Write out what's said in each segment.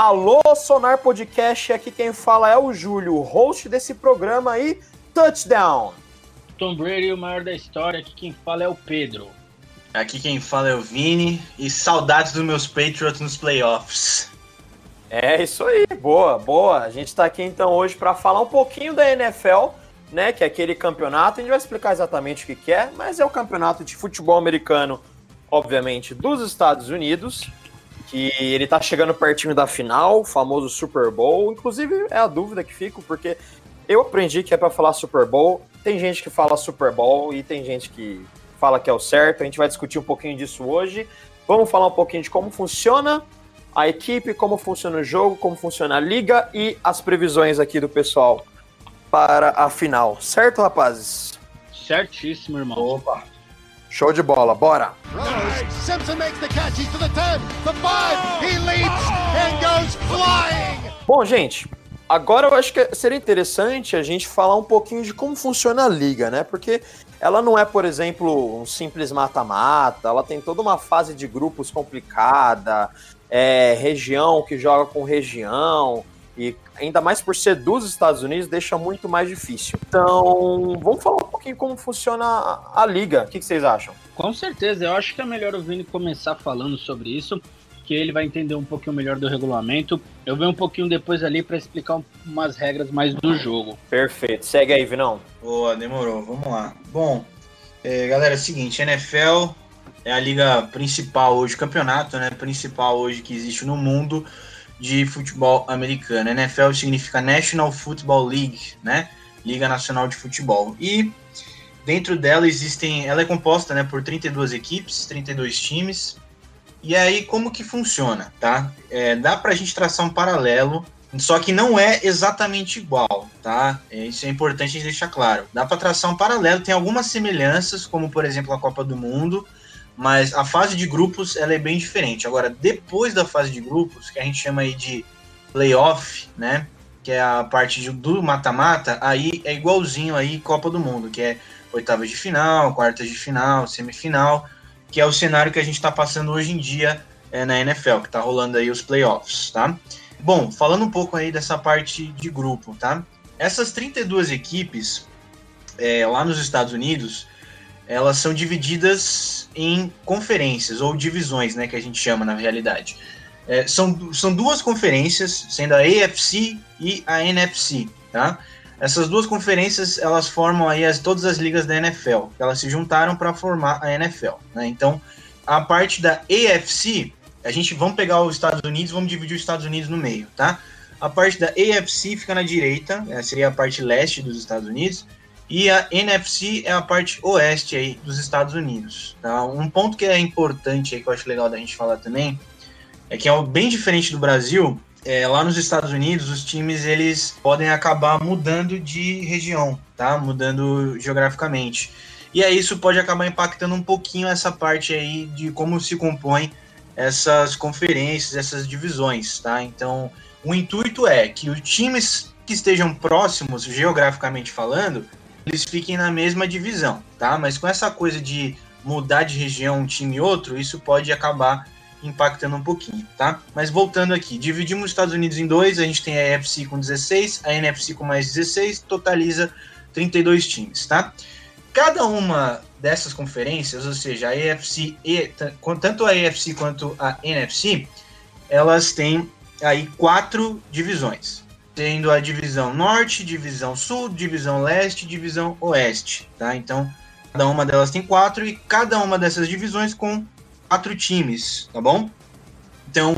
Alô, Sonar Podcast, aqui quem fala é o Júlio, host desse programa aí, Touchdown. Tom Brady, o maior da história, aqui quem fala é o Pedro. Aqui quem fala é o Vini, e saudades dos meus Patriots nos playoffs. É isso aí, boa, boa. A gente tá aqui então hoje para falar um pouquinho da NFL, né, que é aquele campeonato, a gente vai explicar exatamente o que é, mas é o campeonato de futebol americano, obviamente, dos Estados Unidos, que ele tá chegando pertinho da final, o famoso Super Bowl. Inclusive, é a dúvida que fico, porque eu aprendi que é para falar Super Bowl. Tem gente que fala Super Bowl e tem gente que fala que é o certo. A gente vai discutir um pouquinho disso hoje. Vamos falar um pouquinho de como funciona a equipe, como funciona o jogo, como funciona a liga e as previsões aqui do pessoal para a final. Certo, rapazes? Certíssimo, irmão. Opa. Show de bola, bora! Simpson makes the catch, he's to the 10, the 5, he leaps and goes flying! Bom, gente, agora eu acho que seria interessante a gente falar um pouquinho de como funciona a liga, né? Porque ela não é, por exemplo, um simples mata-mata, ela tem toda uma fase de grupos complicada, é, região que joga com região, e ainda mais por ser dos Estados Unidos, deixa muito mais difícil. Então, vamos falar um pouquinho como funciona a, a liga. O que, que, vocês acham? Com certeza, eu acho que é melhor o Vini começar falando sobre isso, que ele vai entender um pouquinho melhor do regulamento. Eu venho um pouquinho depois ali para explicar umas regras mais do jogo. Perfeito. Segue aí, Vinão. Boa, demorou. Vamos lá. Bom, é, galera, é o seguinte, NFL é a liga principal hoje, campeonato né, principal hoje que existe no mundo de futebol americano. NFL significa National Football League, né? Liga Nacional de Futebol. E dentro dela existem, ela é composta, né, por 32 equipes, 32 times. E aí como que funciona, tá? É, dá para a gente traçar um paralelo, só que não é exatamente igual, tá? É, isso é importante a gente deixar claro. Dá para traçar um paralelo, tem algumas semelhanças, como por exemplo a Copa do Mundo, mas a fase de grupos ela é bem diferente. Agora, depois da fase de grupos, que a gente chama aí de playoff, né? Que é a parte do mata-mata, aí é igualzinho aí Copa do Mundo, que é oitavas de final, quartas de final, semifinal, que é o cenário que a gente está passando hoje em dia é, na NFL, que está rolando aí os playoffs, tá? Bom, falando um pouco aí dessa parte de grupo, tá? Essas 32 equipes é, lá nos Estados Unidos, elas são divididas em conferências ou divisões, né, que a gente chama na realidade. É, são, são duas conferências, sendo a AFC e a NFC, tá? Essas duas conferências, elas formam aí as, todas as ligas da NFL, elas se juntaram para formar a NFL, né? Então, a parte da AFC, a gente vamos pegar os Estados Unidos, vamos dividir os Estados Unidos no meio, tá? A parte da AFC fica na direita, né, seria a parte leste dos Estados Unidos, e a NFC é a parte oeste aí dos Estados Unidos. Tá? Um ponto que é importante aí, que eu acho legal da gente falar também, é que é bem diferente do Brasil, é, lá nos Estados Unidos, os times eles podem acabar mudando de região, tá? Mudando geograficamente. E aí isso pode acabar impactando um pouquinho essa parte aí de como se compõem essas conferências, essas divisões, tá? Então, o intuito é que os times que estejam próximos, geograficamente falando, eles fiquem na mesma divisão, tá? Mas com essa coisa de mudar de região um time e outro, isso pode acabar impactando um pouquinho, tá? Mas voltando aqui, dividimos os Estados Unidos em dois, a gente tem a AFC com 16, a NFC com mais 16, totaliza 32 times, tá? Cada uma dessas conferências, ou seja, a AFC e tanto a AFC quanto a NFC, elas têm aí quatro divisões, tendo a divisão norte, divisão sul, divisão leste, divisão oeste, tá? Então, cada uma delas tem quatro e cada uma dessas divisões com quatro times, tá bom? Então,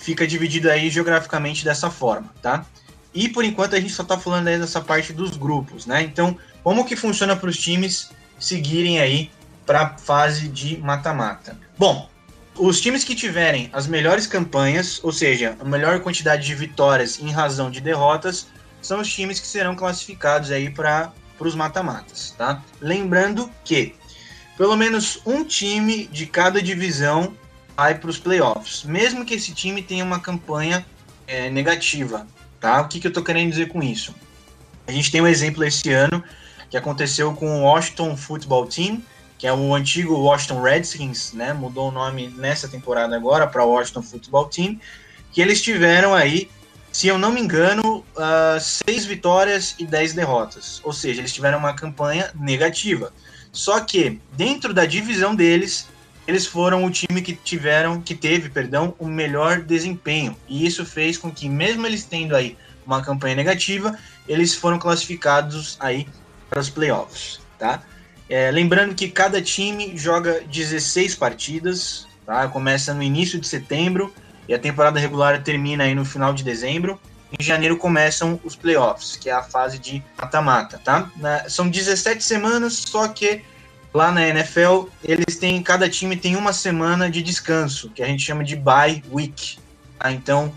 fica dividido aí geograficamente dessa forma, tá? E por enquanto a gente só tá falando aí dessa parte dos grupos, né? Então, como que funciona para os times seguirem aí para a fase de mata-mata? Bom, os times que tiverem as melhores campanhas, ou seja, a melhor quantidade de vitórias em razão de derrotas, são os times que serão classificados aí para os mata-matas, tá? Lembrando que pelo menos um time de cada divisão vai para os playoffs, mesmo que esse time tenha uma campanha é, negativa, tá? O que, que eu estou querendo dizer com isso? A gente tem um exemplo esse ano que aconteceu com o Washington Football Team, que é o antigo Washington Redskins, né? Mudou o nome nessa temporada agora para Washington Football Team, que eles tiveram aí, se eu não me engano, uh, seis vitórias e dez derrotas. Ou seja, eles tiveram uma campanha negativa. Só que dentro da divisão deles, eles foram o time que tiveram, que teve, perdão, o melhor desempenho. E isso fez com que, mesmo eles tendo aí uma campanha negativa, eles foram classificados aí para os playoffs, tá? É, lembrando que cada time joga 16 partidas, tá? Começa no início de setembro e a temporada regular termina aí no final de dezembro. Em janeiro começam os playoffs, que é a fase de mata-mata, tá? São 17 semanas, só que lá na NFL, eles têm, cada time tem uma semana de descanso, que a gente chama de bye week. Tá? Então,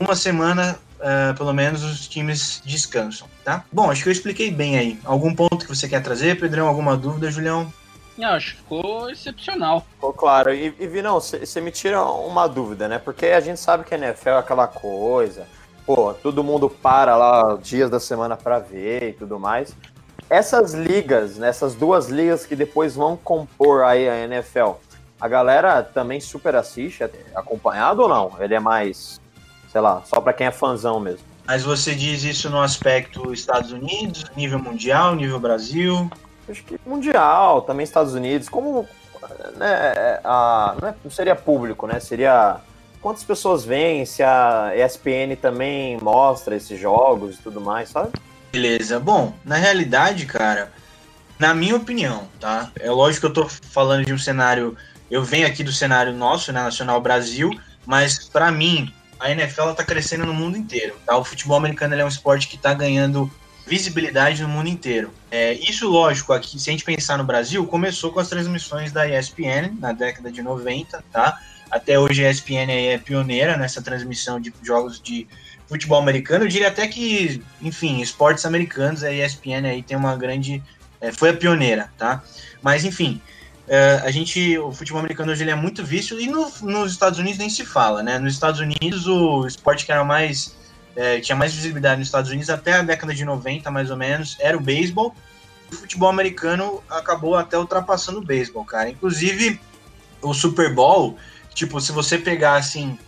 uma semana, uh, pelo menos, os times descansam, tá? Bom, acho que eu expliquei bem aí. Algum ponto que você quer trazer, Pedrão? Alguma dúvida, Julião? Não, acho que ficou excepcional. Ficou claro. E, e Vinão, você me tira uma dúvida, né? Porque a gente sabe que a NFL é aquela coisa, pô, todo mundo para lá dias da semana para ver e tudo mais essas ligas, nessas né, duas ligas que depois vão compor aí a NFL, a galera também super assiste, é acompanhado ou não? Ele é mais, sei lá, só para quem é fãzão mesmo. Mas você diz isso no aspecto Estados Unidos, nível mundial, nível Brasil? Acho que mundial, também Estados Unidos. Como né, a, não, é, seria público, né? Seria quantas pessoas vêm, se a ESPN também mostra esses jogos e tudo mais, sabe? Beleza. Bom, na realidade, cara, na minha opinião, tá? É lógico que eu tô falando de um cenário. Eu venho aqui do cenário nosso, né, Nacional Brasil, mas para mim, a NFL ela tá crescendo no mundo inteiro, tá? O futebol americano é um esporte que tá ganhando visibilidade no mundo inteiro. É, isso, lógico, aqui, se a gente pensar no Brasil, começou com as transmissões da ESPN na década de 90, tá? Até hoje a ESPN é pioneira nessa transmissão de jogos de futebol americano, eu diria até que, enfim, esportes americanos, a ESPN aí tem uma grande. É, foi a pioneira, tá? Mas, enfim, é, a gente. O futebol americano hoje ele é muito visto e no, nos Estados Unidos nem se fala, né? Nos Estados Unidos, o esporte que era mais. É, tinha mais visibilidade nos Estados Unidos até a década de 90, mais ou menos, era o beisebol. O futebol americano acabou até ultrapassando o beisebol, cara. Inclusive, o Super Bowl, tipo, se você pegar assim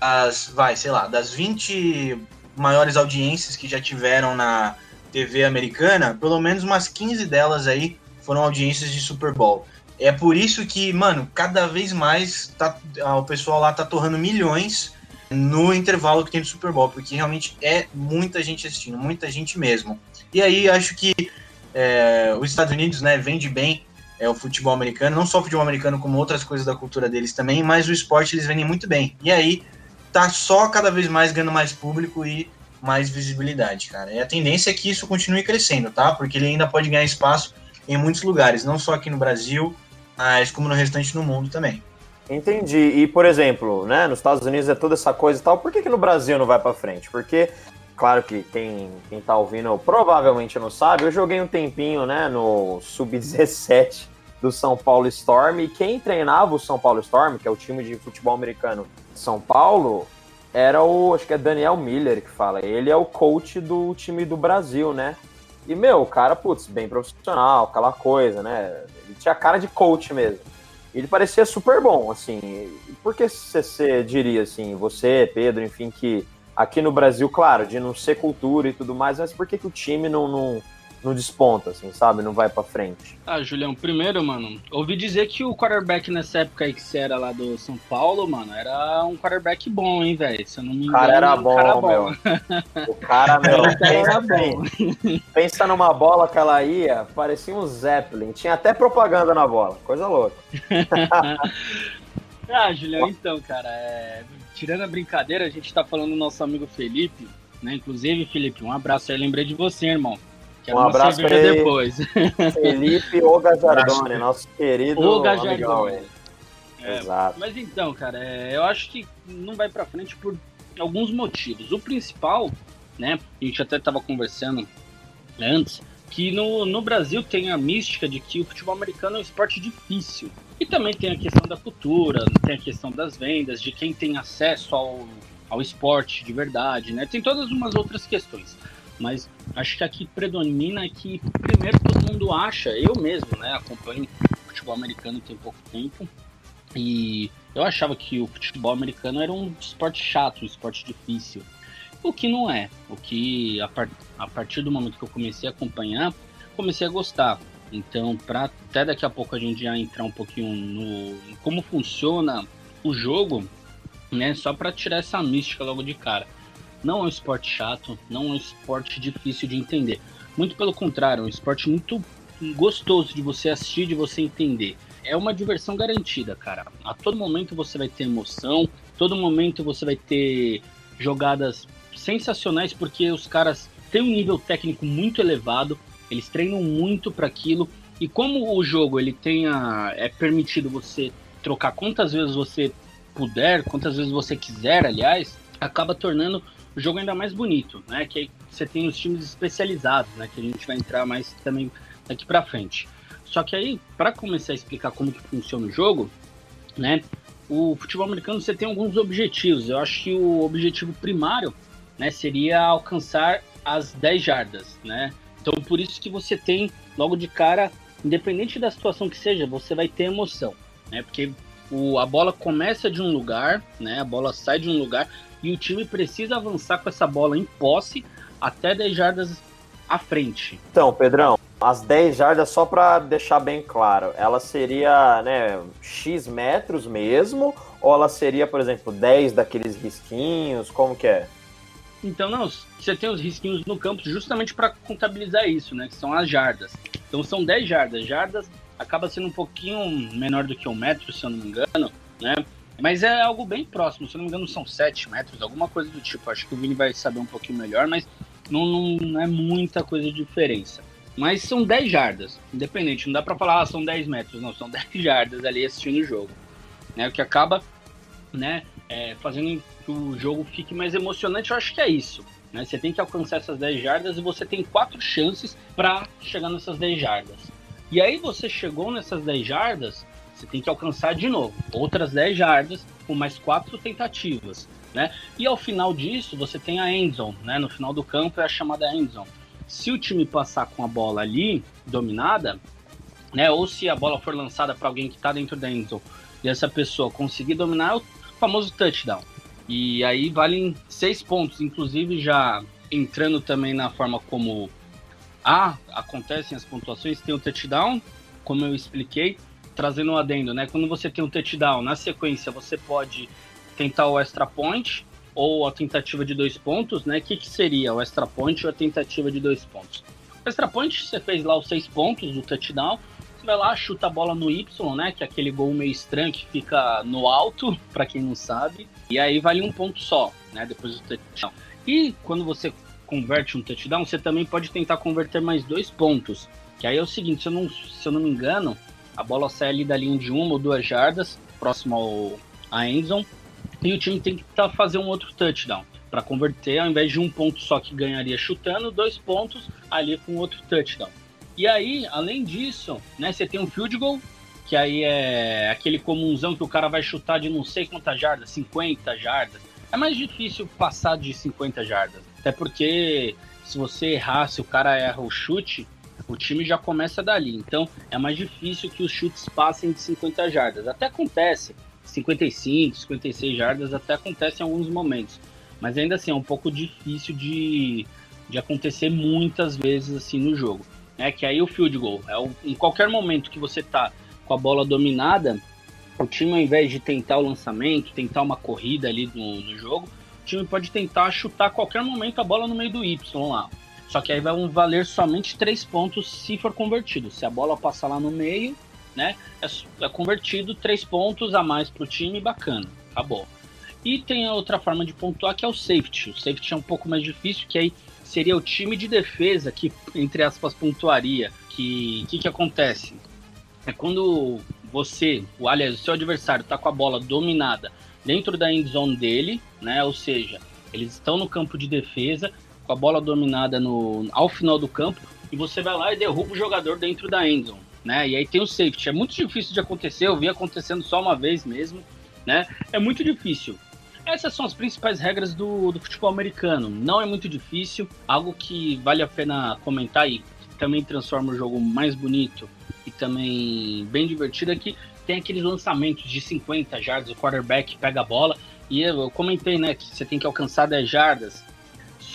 as, vai, sei lá, das 20 maiores audiências que já tiveram na TV americana, pelo menos umas 15 delas aí foram audiências de Super Bowl. É por isso que, mano, cada vez mais tá, o pessoal lá tá torrando milhões no intervalo que tem do Super Bowl, porque realmente é muita gente assistindo, muita gente mesmo. E aí acho que é, os Estados Unidos, né, vende bem é, o futebol americano, não só o futebol americano, como outras coisas da cultura deles também, mas o esporte eles vendem muito bem. E aí tá só cada vez mais ganhando mais público e mais visibilidade, cara. E a tendência é que isso continue crescendo, tá? Porque ele ainda pode ganhar espaço em muitos lugares, não só aqui no Brasil, mas como no restante do mundo também. Entendi. E, por exemplo, né, nos Estados Unidos é toda essa coisa e tal, por que, que no Brasil não vai para frente? Porque, claro que quem, quem tá ouvindo provavelmente não sabe, eu joguei um tempinho, né, no Sub-17 do São Paulo Storm, e quem treinava o São Paulo Storm, que é o time de futebol americano são Paulo era o, acho que é Daniel Miller que fala. Ele é o coach do time do Brasil, né? E, meu, o cara, putz, bem profissional, aquela coisa, né? Tinha cara de coach mesmo. Ele parecia super bom, assim. Por que você diria, assim, você, Pedro, enfim, que aqui no Brasil, claro, de não ser cultura e tudo mais, mas por que, que o time não, não, não desponta, assim, sabe? Não vai para frente. Ah, Julião, primeiro, mano, ouvi dizer que o quarterback nessa época aí que você era lá do São Paulo, mano, era um quarterback bom, hein, velho? Se eu não me engano. O cara era bom, cara meu. O cara, meu, o cara era bom. Pensa numa bola que ela ia, parecia um Zeppelin. Tinha até propaganda na bola. Coisa louca. ah, Julião, então, cara, é... tirando a brincadeira, a gente tá falando do nosso amigo Felipe, né? Inclusive, Felipe, um abraço aí, lembrei de você, irmão. Um abraço para depois. Felipe Ogazardone, nosso querido Ogazardone. É, Exato. Mas então, cara, é, eu acho que não vai para frente por alguns motivos. O principal, né, a gente até estava conversando antes, que no, no Brasil tem a mística de que o futebol americano é um esporte difícil. E também tem a questão da cultura, tem a questão das vendas, de quem tem acesso ao, ao esporte de verdade, né? Tem todas umas outras questões. Mas acho que aqui predomina que, primeiro, todo mundo acha, eu mesmo, né, acompanho futebol americano tem pouco tempo, E eu achava que o futebol americano era um esporte chato, um esporte difícil. O que não é. O que, a, par a partir do momento que eu comecei a acompanhar, comecei a gostar. Então, para até daqui a pouco a gente já entrar um pouquinho no como funciona o jogo, né? Só para tirar essa mística logo de cara. Não é um esporte chato, não é um esporte difícil de entender. Muito pelo contrário, é um esporte muito gostoso de você assistir, de você entender. É uma diversão garantida, cara. A todo momento você vai ter emoção, todo momento você vai ter jogadas sensacionais porque os caras têm um nível técnico muito elevado, eles treinam muito para aquilo e como o jogo ele tem a, é permitido você trocar quantas vezes você puder, quantas vezes você quiser, aliás, acaba tornando o jogo ainda mais bonito, né? Que você tem os times especializados, né? Que a gente vai entrar mais também daqui para frente. Só que aí, para começar a explicar como que funciona o jogo, né? O futebol americano você tem alguns objetivos. Eu acho que o objetivo primário, né, seria alcançar as 10 jardas, né? Então por isso que você tem logo de cara, independente da situação que seja, você vai ter emoção, né? Porque o, a bola começa de um lugar, né? A bola sai de um lugar e o time precisa avançar com essa bola em posse até 10 jardas à frente. Então, Pedrão, as 10 jardas, só para deixar bem claro, ela seria né, X metros mesmo? Ou ela seria, por exemplo, 10 daqueles risquinhos? Como que é? Então, não, você tem os risquinhos no campo justamente para contabilizar isso, né? Que são as jardas. Então são 10 jardas. Jardas acaba sendo um pouquinho menor do que um metro, se eu não me engano, né? Mas é algo bem próximo, se eu não me engano são 7 metros, alguma coisa do tipo. Acho que o Vini vai saber um pouquinho melhor, mas não, não é muita coisa de diferença. Mas são 10 jardas, independente. Não dá para falar, ah, são 10 metros, não, são 10 jardas ali assistindo o jogo. Né? O que acaba né, é, fazendo que o jogo fique mais emocionante, eu acho que é isso. Né? Você tem que alcançar essas 10 jardas e você tem quatro chances para chegar nessas 10 jardas. E aí você chegou nessas 10 jardas, você tem que alcançar de novo outras 10 jardas com mais quatro tentativas, né? E ao final disso, você tem a endzone, né? No final do campo é a chamada endzone. Se o time passar com a bola ali dominada, né? Ou se a bola for lançada para alguém que está dentro da endzone e essa pessoa conseguir dominar, é o famoso touchdown. E aí valem seis pontos, inclusive já entrando também na forma como ah, acontecem as pontuações, tem o touchdown, como eu expliquei, trazendo um adendo, né? Quando você tem um touchdown, na sequência você pode tentar o extra point ou a tentativa de dois pontos, né? O que, que seria o extra point ou a tentativa de dois pontos? O extra point, você fez lá os seis pontos do touchdown, você vai lá, chuta a bola no Y, né? Que é aquele gol meio estranho que fica no alto, para quem não sabe, e aí vale um ponto só, né? Depois do touchdown. E quando você converte um touchdown, você também pode tentar converter mais dois pontos. Que aí é o seguinte, se eu não, se eu não me engano, a bola sai ali da linha de uma ou duas jardas, próximo ao endzone, e o time tem que tá, fazer um outro touchdown para converter, ao invés de um ponto só que ganharia chutando, dois pontos ali com outro touchdown. E aí, além disso, né, você tem um field goal, que aí é aquele comunzão que o cara vai chutar de não sei quantas jardas, 50 jardas. É mais difícil passar de 50 jardas. Até porque se você errar, se o cara erra o chute, o time já começa dali. Então é mais difícil que os chutes passem de 50 jardas. Até acontece, 55, 56 jardas até acontece em alguns momentos. Mas ainda assim é um pouco difícil de, de acontecer muitas vezes assim no jogo. É que aí o field goal, é o, em qualquer momento que você tá com a bola dominada, o time ao invés de tentar o lançamento, tentar uma corrida ali no, no jogo, o time pode tentar chutar a qualquer momento a bola no meio do Y lá. Só que aí vai valer somente três pontos se for convertido. Se a bola passar lá no meio, né, é, é convertido três pontos a mais para o time, bacana, acabou. E tem a outra forma de pontuar que é o safety. O safety é um pouco mais difícil, que aí seria o time de defesa que, entre aspas, pontuaria. Que que, que acontece? É quando você, o aliás, o seu adversário está com a bola dominada dentro da end zone dele, né? Ou seja, eles estão no campo de defesa com a bola dominada no, ao final do campo e você vai lá e derruba o jogador dentro da end zone, né? E aí tem o safety. É muito difícil de acontecer, eu vi acontecendo só uma vez mesmo, né? É muito difícil. Essas são as principais regras do, do futebol americano. Não é muito difícil, algo que vale a pena comentar e também transforma o jogo mais bonito e também bem divertido é que tem aqueles lançamentos de 50 jardas, o quarterback pega a bola, e eu comentei, né, que você tem que alcançar 10 jardas.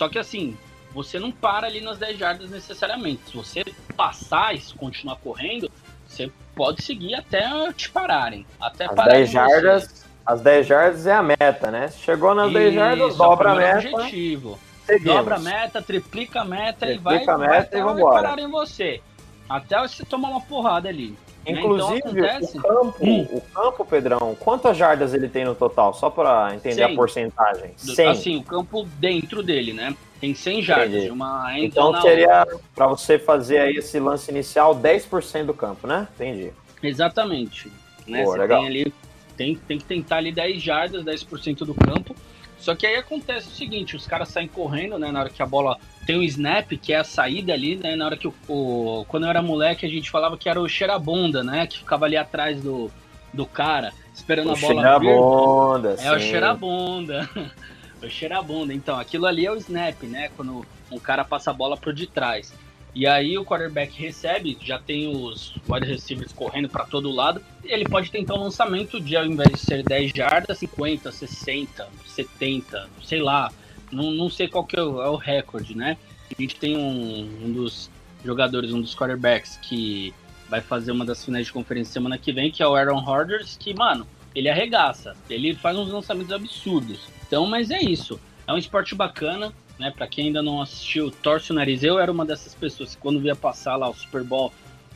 Só que assim, você não para ali nas 10 jardas necessariamente. Se você passar e continuar correndo, você pode seguir até te pararem. Até as 10 jardas, as 10 jardas é a meta, né? Chegou nas Isso, 10 jardas, dobra a meta. Objetivo. Seguimos. Dobra a meta, triplica a meta triplica e vai, a meta vai e parar em você. Até você tomar uma porrada ali. Né? Inclusive, então, acontece... o, campo, hum. o campo, Pedrão, quantas jardas ele tem no total? Só para entender 100. a porcentagem. 100. Assim, o campo dentro dele, né? Tem 100 jardas. Uma então seria, para você fazer aí esse lance inicial, 10% do campo, né? Entendi. Exatamente. Né? Boa, você legal. tem ali, tem, tem que tentar ali 10 jardas, 10% do campo. Só que aí acontece o seguinte, os caras saem correndo, né, na hora que a bola tem o snap, que é a saída ali, né, na hora que o, o quando eu era moleque a gente falava que era o cheirabunda, né, que ficava ali atrás do, do cara, esperando o a bola cheirabunda, vir. É o cheirabunda. o cheirabunda. Então, aquilo ali é o snap, né, quando um cara passa a bola por de trás. E aí o quarterback recebe, já tem os wide receivers correndo para todo lado. Ele pode tentar um lançamento de, ao invés de ser 10 jardas, 50, 60, 70, sei lá. Não, não sei qual que é o, é o recorde, né? A gente tem um, um dos jogadores, um dos quarterbacks que vai fazer uma das finais de conferência semana que vem, que é o Aaron Rodgers, que, mano, ele arregaça. Ele faz uns lançamentos absurdos. Então, mas é isso. É um esporte bacana né? Para quem ainda não assistiu, torce o nariz. Eu era uma dessas pessoas que quando via passar lá o Super Bowl,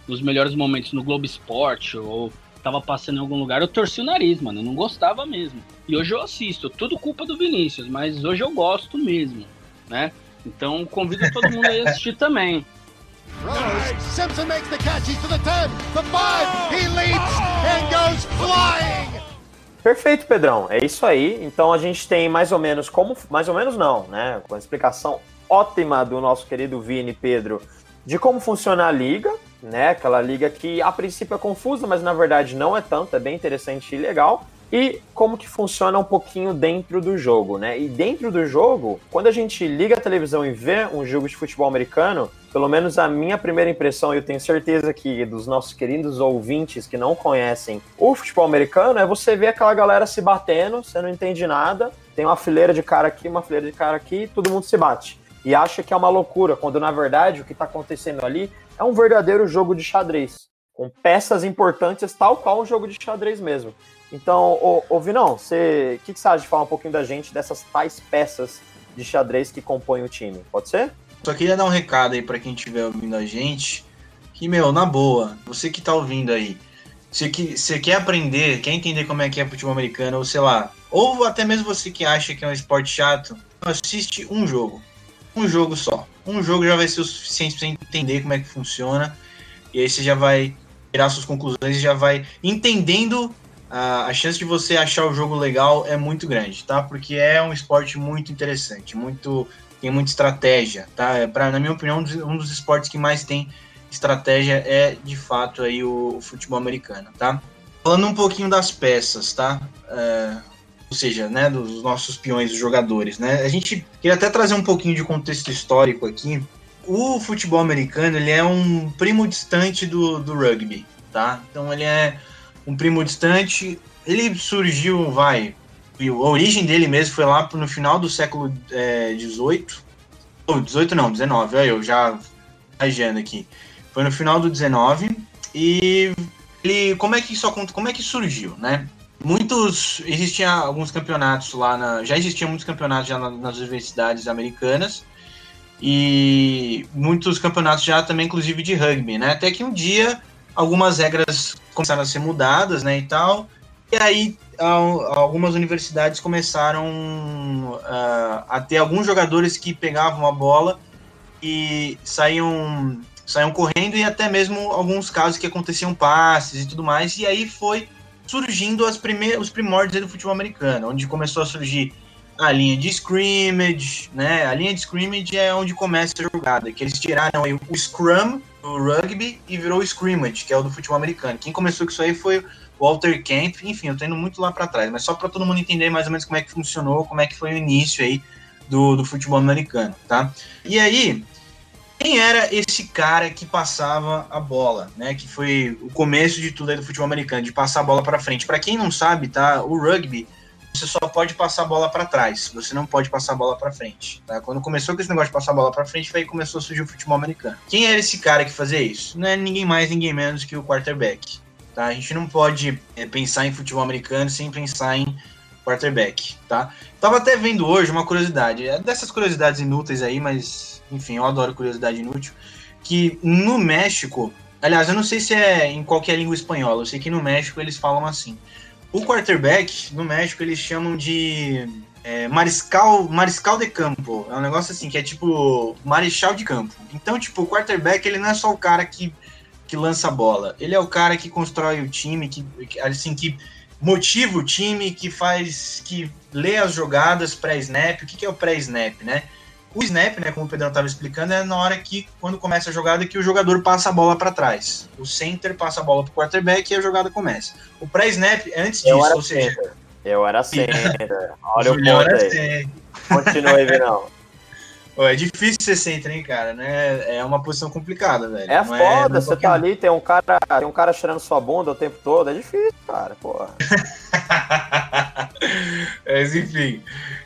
nos melhores momentos no Globo Esporte ou tava passando em algum lugar, eu torci o nariz, mano. Eu não gostava mesmo. E hoje eu assisto, tudo culpa do Vinícius, mas hoje eu gosto mesmo, né? Então convido todo mundo a assistir também. Simpson makes the catch, he's to the 10, the 5, he leaps and goes flying! Perfeito, Pedrão. É isso aí. Então a gente tem mais ou menos como. Mais ou menos não, né? Com a explicação ótima do nosso querido Vini Pedro de como funciona a liga, né? Aquela liga que a princípio é confusa, mas na verdade não é tanto, é bem interessante e legal e como que funciona um pouquinho dentro do jogo, né? E dentro do jogo, quando a gente liga a televisão e vê um jogo de futebol americano, pelo menos a minha primeira impressão, e eu tenho certeza que dos nossos queridos ouvintes que não conhecem o futebol americano, é você ver aquela galera se batendo, você não entende nada, tem uma fileira de cara aqui, uma fileira de cara aqui, todo mundo se bate. E acha que é uma loucura, quando na verdade o que está acontecendo ali é um verdadeiro jogo de xadrez, com peças importantes, tal qual um jogo de xadrez mesmo. Então, ô, ô Vinão, o que, que você acha de falar um pouquinho da gente dessas tais peças de xadrez que compõem o time? Pode ser? Só queria dar um recado aí para quem estiver ouvindo a gente, que, meu, na boa, você que tá ouvindo aí, você, que, você quer aprender, quer entender como é que é futebol americano, ou sei lá, ou até mesmo você que acha que é um esporte chato, assiste um jogo. Um jogo só. Um jogo já vai ser o suficiente para você entender como é que funciona. E aí você já vai tirar suas conclusões e já vai entendendo a, chance de você achar o jogo legal é muito grande, tá? Porque é um esporte muito interessante, muito tem muita estratégia, tá? É pra, na minha opinião, um dos esportes que mais tem estratégia é, de fato, aí o, o futebol americano, tá? Falando um pouquinho das peças, tá? Ou seja, né, dos nossos peões, dos jogadores, né? A gente queria até trazer um pouquinho de contexto histórico aqui. O futebol americano, ele é um primo distante do, do rugby, tá? Então ele é um primo distante. Ele surgiu, vai, a origem dele mesmo foi lá no final do século XVIII. É, ou 18 não, 19, olha eu já viajando aqui. Foi no final do 19 e ele, como é que isso como é que surgiu, né? Muitos existiam alguns campeonatos lá na, já existiam muitos campeonatos já nas universidades americanas e muitos campeonatos já também inclusive de rugby, né? Até que um dia algumas regras começaram a ser mudadas, né, e tal. E aí algumas universidades começaram uh, a ter alguns jogadores que pegavam a bola e saíam, saíam correndo e até mesmo alguns casos que aconteciam passes e tudo mais. E aí foi surgindo as primeiras, os primórdios do futebol americano, onde começou a surgir a linha de scrimmage, né? A linha de scrimmage é onde começa a jogada, que eles tiraram o scrum do rugby e virou o scrimmage, que é o do futebol americano. Quem começou com isso aí foi o Walter Camp, enfim, eu tô indo muito lá para trás, mas só para todo mundo entender mais ou menos como é que funcionou, como é que foi o início aí do, do futebol americano, tá? E aí, quem era esse cara que passava a bola, né? Que foi o começo de tudo aí do futebol americano, de passar a bola para frente. Para quem não sabe, tá? O rugby você só pode passar a bola para trás, você não pode passar a bola para frente. Tá? Quando começou com esse negócio de passar a bola para frente, aí começou a surgir o futebol americano. Quem era esse cara que fazia isso? Não é ninguém mais, ninguém menos que o quarterback. Tá? A gente não pode é, pensar em futebol americano sem pensar em quarterback, tá? Tava até vendo hoje uma curiosidade, é dessas curiosidades inúteis aí, mas enfim, eu adoro curiosidade inútil, que no México, aliás, eu não sei se é em qualquer língua espanhola, eu sei que no México eles falam assim. O quarterback, no México, eles chamam de é, mariscal, mariscal de campo. É um negócio assim, que é tipo marechal de campo. Então, tipo, o quarterback, ele não é só o cara que, que lança a bola. Ele é o cara que constrói o time, que, assim, que motiva o time, que faz, que lê as jogadas pré-snap. O que, que é o pré-snap, né? O snap, né, como o Pedrão estava explicando, é na hora que, quando começa a jogada, que o jogador passa a bola para trás. O center passa a bola para o quarterback e a jogada começa. O pré-snap é antes disso, ou seja... Center. Eu era center. Olha o ponto aí. Continua aí, Vinão. É difícil ser center, hein, cara, né? É uma posição complicada, velho. É não é foda, é, você tá ali, tem um cara, tem um cara tirando sua bunda o tempo todo, é difícil, cara, porra. Mas enfim,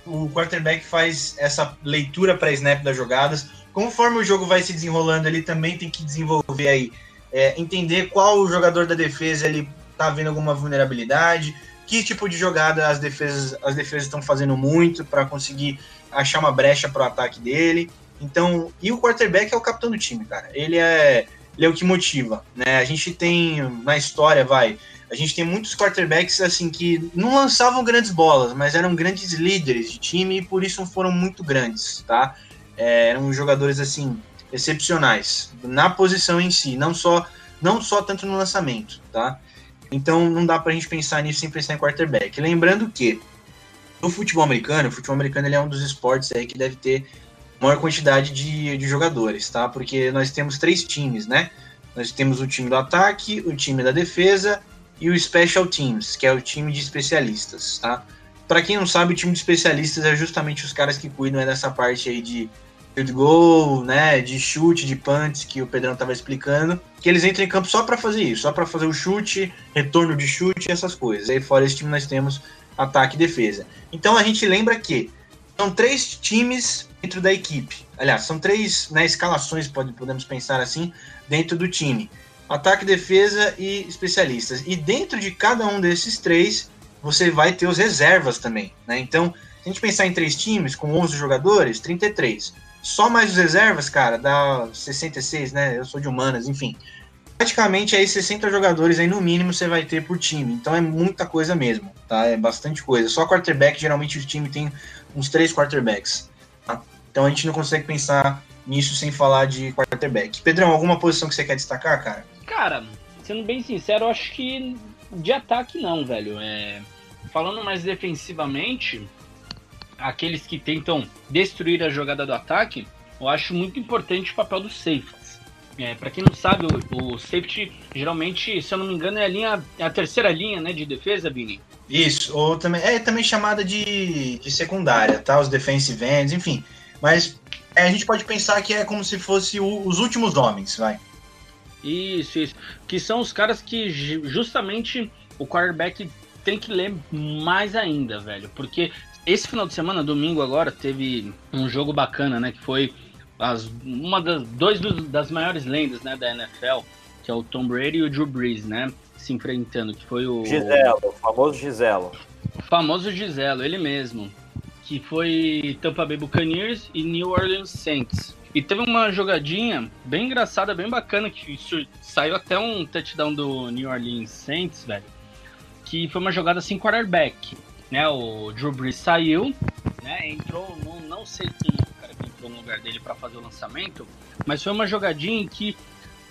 o quarterback faz essa leitura para snap das jogadas. Conforme o jogo vai se desenrolando, ele também tem que desenvolver aí, é, entender qual o jogador da defesa ele tá vendo alguma vulnerabilidade, que tipo de jogada as defesas as defesas estão fazendo muito para conseguir achar uma brecha para o ataque dele. Então, e o quarterback é o capitão do time, cara. Ele é, ele é o que motiva, né? A gente tem na história, vai, a gente tem muitos quarterbacks assim que não lançavam grandes bolas, mas eram grandes líderes de time e por isso foram muito grandes, tá? É, eram jogadores assim excepcionais na posição em si, não só não só tanto no lançamento, tá? Então não dá pra gente pensar nisso sem pensar em quarterback. Lembrando que no futebol americano, o futebol americano ele é um dos esportes aí que deve ter maior quantidade de, de jogadores, tá? Porque nós temos três times, né? Nós temos o time do ataque, o time da defesa e o Special Teams, que é o time de especialistas, tá? Para quem não sabe, o time de especialistas é justamente os caras que cuidam dessa parte aí de field goal, né, de chute, de punts que o Pedrão estava explicando, que eles entram em campo só para fazer isso, só para fazer o chute, retorno de chute, essas coisas. Aí fora esse time nós temos ataque e defesa. Então a gente lembra que são três times dentro da equipe. Aliás, são três né, escalações, pode, podemos pensar assim, dentro do time ataque, defesa e especialistas. E dentro de cada um desses três, você vai ter os reservas também, né? Então, se a gente pensar em três times com 11 jogadores, 33. Só mais os reservas, cara, dá 66, né? Eu sou de humanas, enfim. Praticamente aí 60 jogadores aí no mínimo você vai ter por time. Então é muita coisa mesmo, tá? É bastante coisa. Só quarterback, geralmente o time tem uns três quarterbacks. Tá? Então a gente não consegue pensar nisso sem falar de quarterback. Pedrão, alguma posição que você quer destacar, cara? Cara, sendo bem sincero, eu acho que de ataque não, velho. É, falando mais defensivamente, aqueles que tentam destruir a jogada do ataque, eu acho muito importante o papel dos safeties. É, para quem não sabe, o, o, safety geralmente, se eu não me engano, é a linha, é a terceira linha, né, de defesa, Vini. Isso, ou também é também chamada de, de secundária, tá? Os defensive ends, enfim. Mas é, a gente pode pensar que é como se fosse o, os últimos homens, vai. Isso, isso. Que são os caras que justamente o quarterback tem que ler mais ainda, velho. Porque esse final de semana, domingo agora, teve um jogo bacana, né? Que foi as, uma das dois dos, das maiores lendas né, da NFL, que é o Tom Brady e o Drew Brees, né? Se enfrentando, que foi o. Giselo, o famoso Giselo. O famoso Giselo, ele mesmo. Que foi Tampa Bay Buccaneers e New Orleans Saints. E teve uma jogadinha bem engraçada, bem bacana, que isso, saiu até um touchdown do New Orleans Saints, velho. Que foi uma jogada sem quarterback. Né? O Drew Brees saiu, né? Entrou, não, não sei quem entrou no lugar dele para fazer o lançamento, mas foi uma jogadinha em que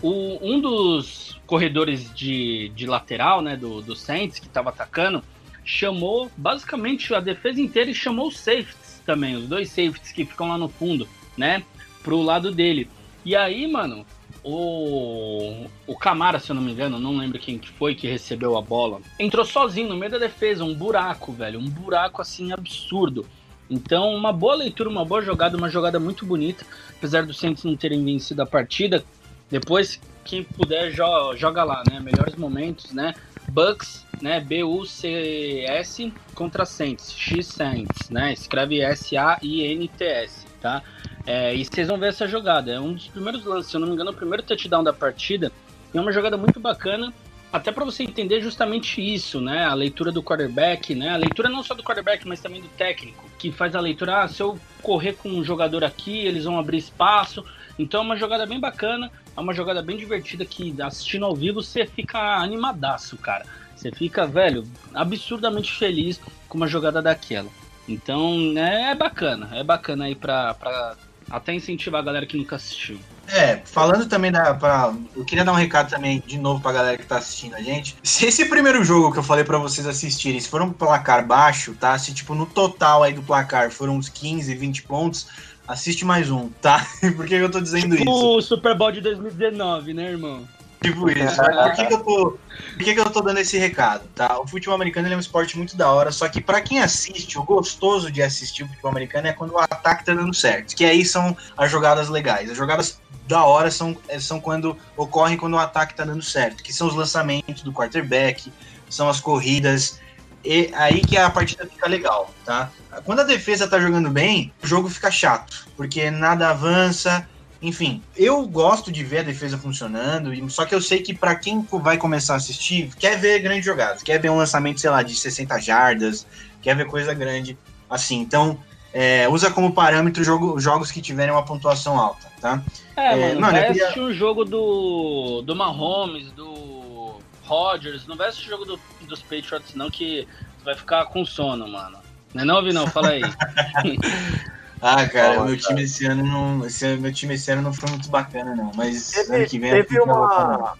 o, um dos corredores de, de lateral, né, do, do Saints, que estava atacando, chamou basicamente a defesa inteira e chamou os safeties também, os dois safeties que ficam lá no fundo, né? pro lado dele. E aí, mano, o, o Camara, se eu não me engano, não lembro quem que foi que recebeu a bola, entrou sozinho no meio da defesa, um buraco, velho, um buraco assim absurdo. Então, uma boa leitura, uma boa jogada, uma jogada muito bonita, apesar do Saints não terem vencido a partida. Depois, quem puder, joga, joga lá, né? Melhores momentos, né? Bucks, né? B-U-C-S contra Saints, X-Saints, né? Escreve S-A-I-N-T-S, tá? É, e vocês vão ver essa jogada. É um dos primeiros lances, se eu não me engano, o primeiro touchdown da partida. É uma jogada muito bacana, até para você entender justamente isso, né? A leitura do quarterback, né? A leitura não só do quarterback, mas também do técnico, que faz a leitura, ah, se eu correr com um jogador aqui, eles vão abrir espaço. Então é uma jogada bem bacana, é uma jogada bem divertida que assistindo ao vivo você fica animadaço, cara. Você fica, velho, absurdamente feliz com uma jogada daquela. Então, é bacana, é bacana aí pra até incentivar a galera que nunca assistiu. É, falando também da. Pra, eu queria dar um recado também de novo pra galera que tá assistindo a gente. Se esse primeiro jogo que eu falei para vocês assistirem, se for um placar baixo, tá? Se tipo no total aí do placar foram uns 15, 20 pontos, assiste mais um, tá? Por que eu tô dizendo tipo isso? O Super Bowl de 2019, né, irmão? Tipo isso. Por que, que, eu tô, por que, que eu tô dando esse recado, tá? O futebol americano é um esporte muito da hora, só que para quem assiste, o gostoso de assistir o futebol americano é quando o ataque tá dando certo. Que aí são as jogadas legais. As jogadas da hora são, são quando ocorrem quando o ataque tá dando certo, que são os lançamentos do quarterback, são as corridas. E aí que a partida fica legal, tá? Quando a defesa tá jogando bem, o jogo fica chato, porque nada avança. Enfim, eu gosto de ver a defesa funcionando, só que eu sei que para quem vai começar a assistir, quer ver grandes jogadas, quer ver um lançamento, sei lá, de 60 jardas, quer ver coisa grande assim. Então, é, usa como parâmetro jogo, jogos que tiverem uma pontuação alta, tá? É, é mano, mano vai queria... assistir um jogo do, do Mahomes, do Rodgers, não vai assistir o jogo do, dos Patriots não, que vai ficar com sono, mano. Não é não, Vi, não? Fala aí. ah, cara, meu time esse ano não. Esse, meu time esse ano não foi muito bacana, não. Mas teve, ano que vem teve uma.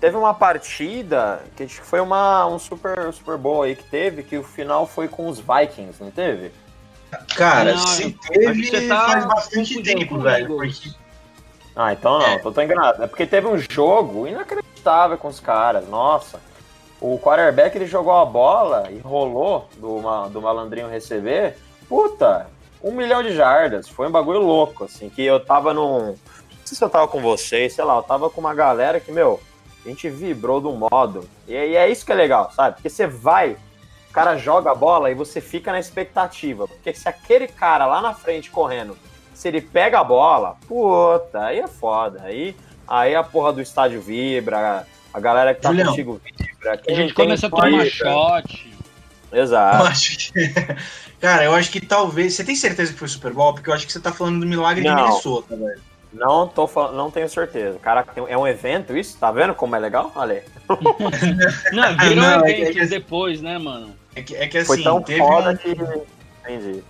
Teve uma partida que acho que foi uma, um super, super Bowl aí que teve, que o final foi com os Vikings, não teve? Cara, não, se teve tá faz bastante tempo, velho. Porque... Ah, então não, é. tô, tô enganado. É porque teve um jogo inacreditável com os caras, nossa. O quarterback ele jogou a bola e rolou do, do malandrinho receber. Puta, um milhão de jardas. Foi um bagulho louco, assim, que eu tava num. Não sei se eu tava com vocês, sei lá, eu tava com uma galera que, meu, a gente vibrou do modo. E, e é isso que é legal, sabe? Porque você vai, o cara joga a bola e você fica na expectativa. Porque se aquele cara lá na frente correndo, se ele pega a bola, puta, aí é foda. Aí, aí a porra do estádio vibra, a galera que tá Julião, contigo vibra. A gente começa a tomar shot. Exato. Que... Cara, eu acho que talvez. Você tem certeza que foi Super Bowl? Porque eu acho que você tá falando do milagre não, de Minnesota, velho. Não tô falando, não tenho certeza. Cara, é um evento isso? Tá vendo como é legal? Olha aí. não, virou não, é evento é que, depois, né, mano? É que, é que assim, foi tão foda um... que. Entendi.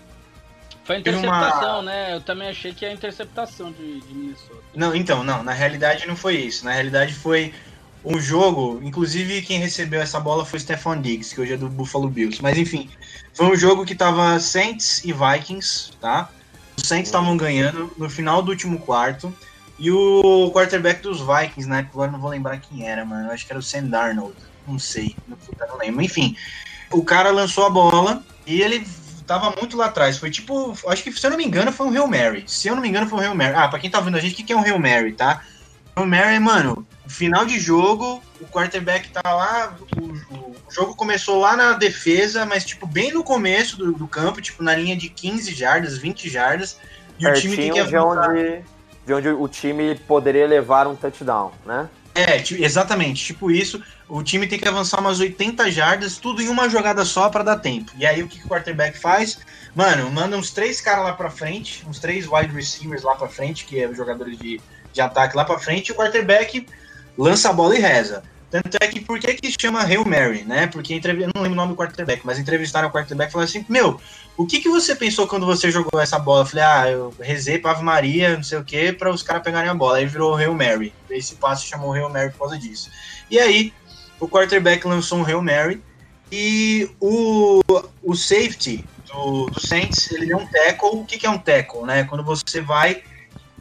Foi a interceptação, uma... né? Eu também achei que é a interceptação de, de Minnesota. Não, então, não. Na realidade não foi isso. Na realidade foi um jogo, inclusive quem recebeu essa bola foi Stephon Diggs, que hoje é do Buffalo Bills. Mas enfim, foi um jogo que tava Saints e Vikings, tá? Os Saints estavam ganhando no final do último quarto. E o quarterback dos Vikings, né? Agora não vou lembrar quem era, mano. Eu acho que era o Sam Darnold. Não sei, não lembro. Enfim, o cara lançou a bola e ele tava muito lá atrás. Foi tipo, acho que se eu não me engano foi um Hail Mary. Se eu não me engano foi um Hail Mary. Ah, pra quem tá vendo a gente, o que é um Hail Mary, tá? Hail Mary, mano, final de jogo, o quarterback tá lá, o, o, jogo começou lá na defesa, mas tipo bem no começo do, do campo, tipo na linha de 15 jardas, 20 jardas, e o time tem que avançar. De onde, de onde o time poderia levar um touchdown, né? É, exatamente, tipo isso. O time tem que avançar umas 80 jardas, tudo em uma jogada só para dar tempo. E aí o que, que o quarterback faz? Mano, manda uns três caras lá para frente, uns três wide receivers lá para frente, que é jogadores de, de ataque lá para frente, e o quarterback lança a bola e reza. Tanto é que por que que chama Hail Mary, né? Porque entrev... não lembro o nome do quarterback, mas entrevistaram o quarterback e falaram assim: Meu, o que que você pensou quando você jogou essa bola? Eu falei: Ah, eu rezei para Ave Maria, não sei o que, para os caras pegarem a bola. Aí virou Hail Mary. Esse passo chamou Hail Mary por causa disso. E aí, o quarterback lançou um Hail Mary e o, o safety do, do Saints, ele deu um tackle. O que que é um tackle, né? Quando você vai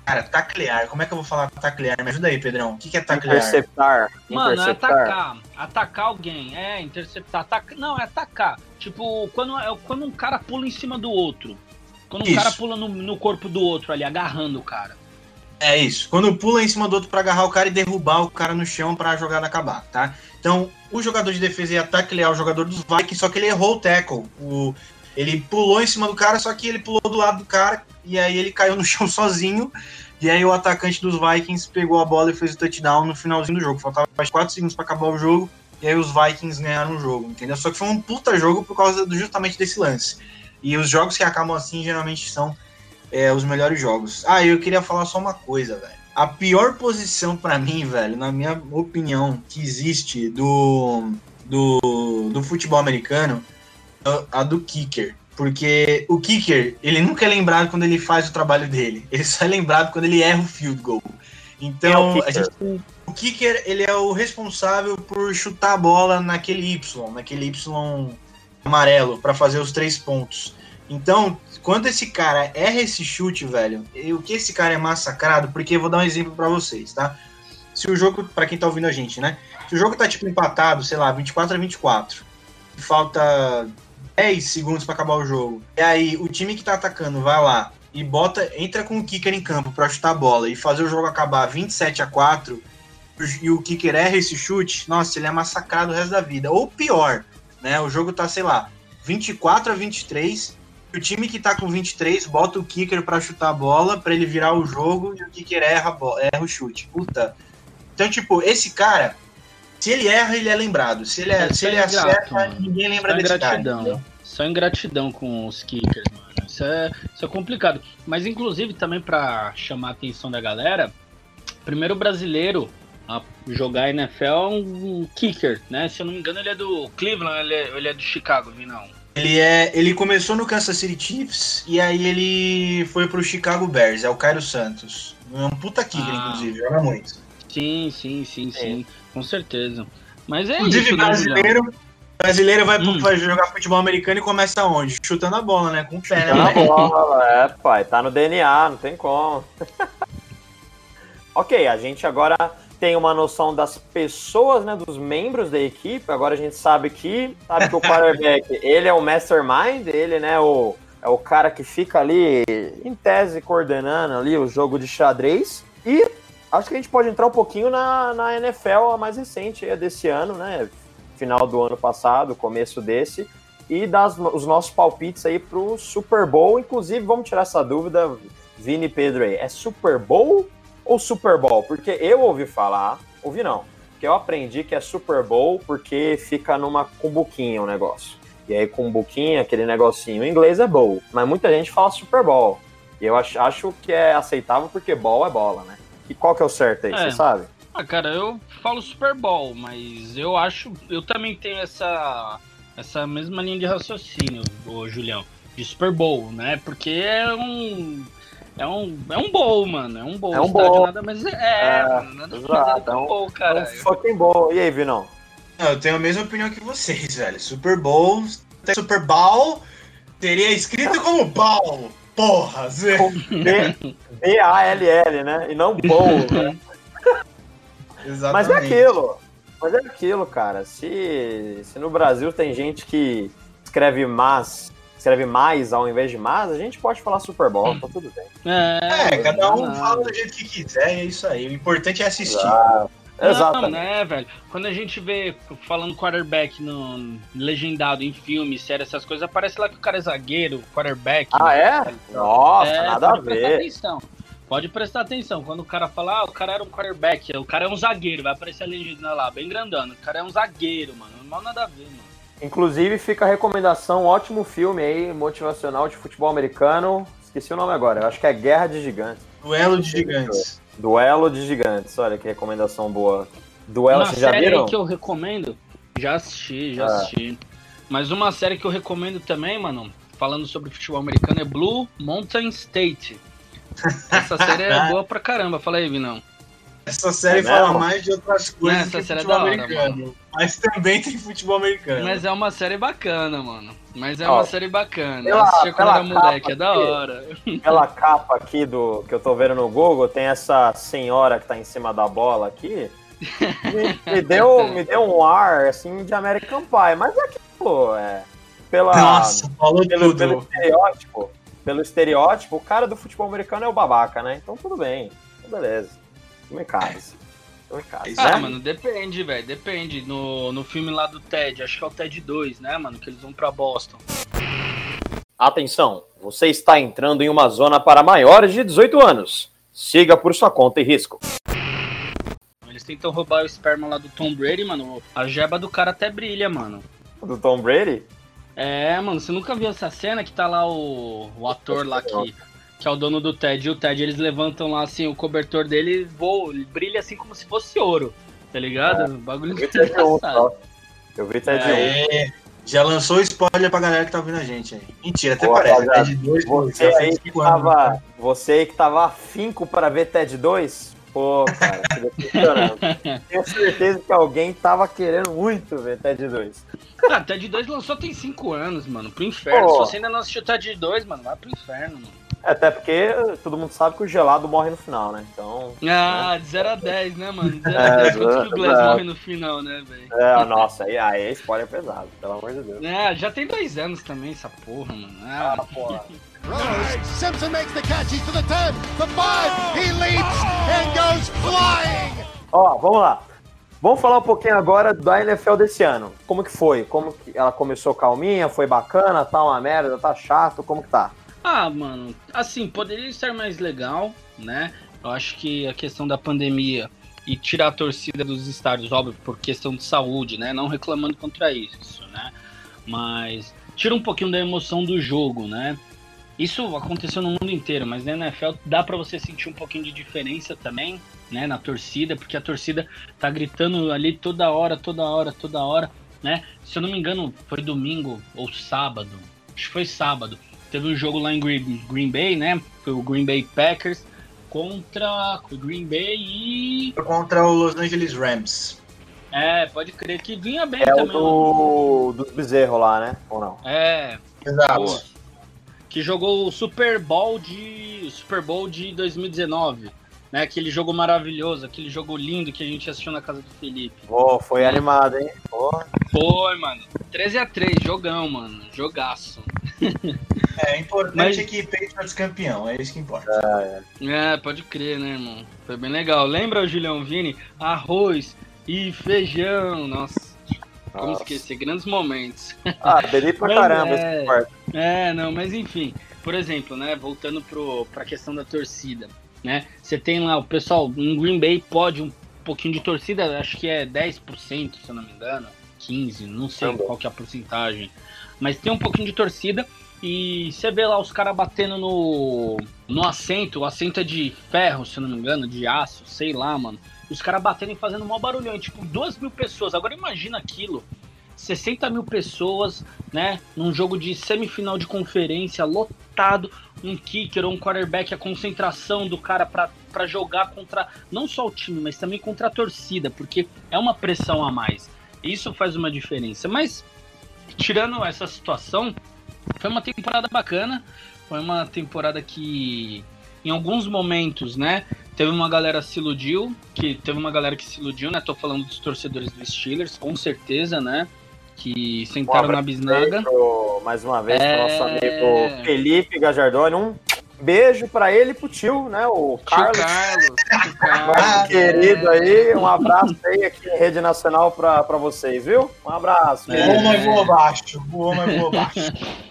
Cara, taclear. Como é que eu vou falar taclear? Me ajuda aí, Pedrão. O que, que é taclear? Interceptar. Mano, é interceptar. é atacar. Atacar alguém. É, interceptar. Ataca... Não, é atacar. Tipo, quando, é, quando um cara pula em cima do outro. Quando o cara pula no, no corpo do outro ali, agarrando o cara. É isso. Quando pula em cima do outro para agarrar o cara e derrubar o cara no chão para a jogada acabar, tá? Então, o jogador de defesa ele é o jogador dos Vikings, só que ele errou o tackle. O, ele pulou em cima do cara, só que ele pulou do lado do cara e aí ele caiu no chão sozinho. E aí o atacante dos Vikings pegou a bola e fez o touchdown no finalzinho do jogo. Faltava mais 4 segundos para acabar o jogo. E aí os Vikings ganharam o jogo, entendeu? Só que foi um puta jogo por causa do, justamente desse lance. E os jogos que acabam assim geralmente são é, os melhores jogos. Ah, eu queria falar só uma coisa, velho. A pior posição para mim, velho, na minha opinião, que existe do, do, do futebol americano, é a do kicker. Porque o kicker, ele nunca é lembrado quando ele faz o trabalho dele. Ele só é lembrado quando ele erra o field goal. Então, é o, gente, o kicker, ele é o responsável por chutar a bola naquele Y, naquele Y amarelo, para fazer os três pontos. Então, quando esse cara erra esse chute, velho, o que esse cara é massacrado, porque eu vou dar um exemplo para vocês, tá? Se o jogo, para quem tá ouvindo a gente, né? Se o jogo tá tipo empatado, sei lá, 24 a 24, e falta 10 segundos para acabar o jogo. E aí o time que tá atacando vai lá e bota, entra com o kicker em campo para chutar a bola e fazer o jogo acabar 27 a 4 e o kicker erra esse chute, nossa, ele é massacrado o resto da vida. Ou pior, né? O jogo tá, sei lá, 24 a 23, e o time que tá com 23 bota o kicker para chutar a bola para ele virar o jogo e o kicker erra, erra o chute. Puta. Então, tipo, esse cara se ele erra, ele é lembrado. Se ele, é, se ele ingrato, acerta, mano. ninguém lembra Só desse ingratidão. cara. Só ingratidão com os kickers, mano. Isso é, isso é complicado. Mas, inclusive, também para chamar a atenção da galera, primeiro brasileiro a jogar NFL é um kicker, né? Se eu não me engano, ele é do Cleveland, ele é, ele é do Chicago, vi não. Ele, é, ele começou no Kansas City Chiefs e aí ele foi pro Chicago Bears, é o Cairo Santos. É um puta kicker, ah. inclusive, joga muito. Sim, sim, sim, sim. É. Com certeza. Mas é Inclusive, isso, né, brasileiro, né, brasileiro vai hum. jogar futebol americano e começa onde? Chutando a bola, né? Com o pé, né? a bola, é, pai. Tá no DNA, não tem como. ok, a gente agora tem uma noção das pessoas, né, dos membros da equipe. Agora a gente sabe que, sabe que o quarterback, ele é o mastermind, ele, né, o, é o cara que fica ali, em tese, coordenando ali o jogo de xadrez. E acho que a gente pode entrar um pouquinho na, na NFL, a mais recente é desse ano, né? Final do ano passado, começo desse, e dar os nossos palpites aí pro Super Bowl. Inclusive, vamos tirar essa dúvida, Vini Pedro aí. É Super Bowl ou Super Bowl? Porque eu ouvi falar, ouvi não, que eu aprendi que é Super Bowl porque fica numa cumbuquinha o negócio. E aí, cumbuquinha, aquele negocinho em inglês é bowl, mas muita gente fala Super Bowl. E eu acho, acho que é aceitável porque ball é bola, né? E qual que é o certo aí, é. você sabe? Ah, cara, eu falo Super Bowl, mas eu acho. Eu também tenho essa, essa mesma linha de raciocínio, ô Julião, de Super Bowl, né? Porque é um. É um, é um bowl, mano. É um bowl. É um bowl. Nada mais é, é mano, nada exato, é um bowl, cara. É um fucking bowl. E aí, Vinão? Eu tenho a mesma opinião que vocês, velho. Super Bowl, Super Bowl teria escrito como Bowl. Porra, Zé. B-A-L-L, né? E não Bowl, né? Exatamente. Mas é aquilo. Mas é aquilo, cara. Se, se no Brasil tem gente que escreve mas, escreve mais ao invés de mas, a gente pode falar Super Bowl, tá tudo bem. É, é cada um fala do jeito que quiser, é isso aí. O importante é assistir. Exato. Exato. Não, né, velho? Quando a gente vê falando quarterback no legendado em filme, série, essas coisas, aparece lá que o cara é zagueiro, quarterback. Ah, né? é? Nossa, é, nada a ver. Atenção. Pode prestar atenção. Quando o cara fala, ah, o cara era um quarterback, o cara é um zagueiro, vai aparecer a legenda lá, bem grandona. O cara é um zagueiro, mano. Não mal nada a ver, mano. Inclusive, fica a recomendação, ótimo filme aí, motivacional de futebol americano. Esqueci o nome agora, eu acho que é Guerra de Gigantes. Duelo de Gigantes. Duelo de Gigantes, olha que recomendação boa. Duelo, uma vocês já viram? que eu recomendo, já assisti, já ah. assisti. Mas uma série que eu recomendo também, mano, falando sobre futebol americano, é Blue Mountain State. Essa série é boa pra caramba, fala aí, Vinão. Essa série é fala mais de outras coisas Essa que série é futebol é hora, americano. Mano. Mas também tem futebol americano. Mas é uma série bacana, mano. Mas é Ó, uma série bacana. Pela, Assistia quando era moleque, é da hora. Pela capa aqui do que eu tô vendo no Google, tem essa senhora que tá em cima da bola aqui. Me, me deu, me deu um ar assim de American Pie, mas é aquilo, é. Pela, Nossa, falou pelo, tudo. pelo estereótipo pelo estereótipo, o cara do futebol americano é o babaca, né? Então tudo bem, então, beleza. Tome casa. Ah, mano, depende, velho, depende. No, no filme lá do Ted, acho que é o Ted 2, né, mano, que eles vão pra Boston. Atenção, você está entrando em uma zona para maiores de 18 anos. Siga por sua conta e risco. Eles tentam roubar o esperma lá do Tom Brady, mano. A jeba do cara até brilha, mano. Do Tom Brady? É, mano, você nunca viu essa cena que tá lá o, o ator lá que, que é o dono do Ted e o Ted, eles levantam lá assim o cobertor dele voa, brilha assim como se fosse ouro, tá ligado? É. O bagulho eu vi Ted Eu vi Ted é. Já lançou spoiler pra galera que tá ouvindo a gente aí. Mentira, até Pô, parece. Ted 2, você, aí que tava, você aí que tava afinco para ver Ted 2, pô, cara, Tenho certeza que alguém tava querendo muito ver Ted 2. Ah, Ted 2 lançou tem 5 anos, mano, pro inferno. Pô. Se você ainda não assistiu Ted 2, mano, vai pro inferno, mano. Até porque todo mundo sabe que o gelado morre no final, né? Então. Ah, né? de 0 a 10, né, mano? De 0 a 10 é, quanto que o Glass morre no final, né, velho? É, nossa, aí, aí é spoiler pesado, pelo amor de Deus. É, já tem dois anos também essa porra, mano. Ah, ah porra. Rose, Simpson makes the catch, he's to the 10, the 5, he leaps and goes flying! Ó, vamos lá. Vamos falar um pouquinho agora da NFL desse ano. Como que foi? Como que ela começou calminha? Foi bacana? Tá uma merda? Tá chato? Como que tá? Ah, mano, assim, poderia estar mais legal, né? Eu acho que a questão da pandemia e tirar a torcida dos estádios, óbvio, por questão de saúde, né? Não reclamando contra isso, né? Mas tira um pouquinho da emoção do jogo, né? Isso aconteceu no mundo inteiro, mas na NFL dá para você sentir um pouquinho de diferença também, né, na torcida, porque a torcida tá gritando ali toda hora, toda hora, toda hora, né? Se eu não me engano, foi domingo ou sábado. Acho que foi sábado. Teve um jogo lá em Green, Green Bay, né? Foi o Green Bay Packers contra o Green Bay e. Contra o Los Angeles Rams. É, pode crer que vinha bem é também. É o do, do bezerro lá, né? Ou não? É. Exato. Boa. Que jogou o Super Bowl de. Super Bowl de 2019 né? Aquele jogo maravilhoso, aquele jogo lindo que a gente assistiu na casa do Felipe. Pô, foi é. animado, hein? Pô. Foi, mano. 13 a 3 jogão, mano. Jogaço. É, importante Mas... é que Patriots campeão, é isso que importa. É, é. é, pode crer, né, irmão? Foi bem legal. Lembra o Julião Vini? Arroz e feijão, nossa. Como Nossa. esquecer? Grandes momentos. Ah, dele pra caramba é, esse É, não, mas enfim. Por exemplo, né, voltando pro, pra questão da torcida né? Você tem lá o pessoal, em Green Bay pode um pouquinho de torcida, acho que é 10%, se eu não me engano, 15, não sei Também. qual que é a porcentagem. Mas tem um pouquinho de torcida e você vê lá os caras batendo no, no assento, o assento é de ferro, se não me engano, de aço, sei lá, mano. Os caras batendo e fazendo um maior barulhão, tipo, duas mil pessoas. Agora imagina aquilo 60 mil pessoas, né? Num jogo de semifinal de conferência, lotado, um kicker ou um quarterback, a concentração do cara para jogar contra não só o time, mas também contra a torcida, porque é uma pressão a mais. Isso faz uma diferença. Mas, tirando essa situação, foi uma temporada bacana, foi uma temporada que em alguns momentos, né? Teve uma galera se iludiu, que teve uma galera que se iludiu, né? Tô falando dos torcedores do Steelers, com certeza, né? que sentaram um na bisnaga. Pro, mais uma vez, é... pro nosso amigo Felipe Gajardoni. Um beijo para ele e pro tio, né? O Carlos. Tio Carlos. Carlos querido aí, um abraço aí aqui em Rede Nacional para vocês, viu? Um abraço. É. Voa, mas voa abaixo. Voa, mas voa abaixo.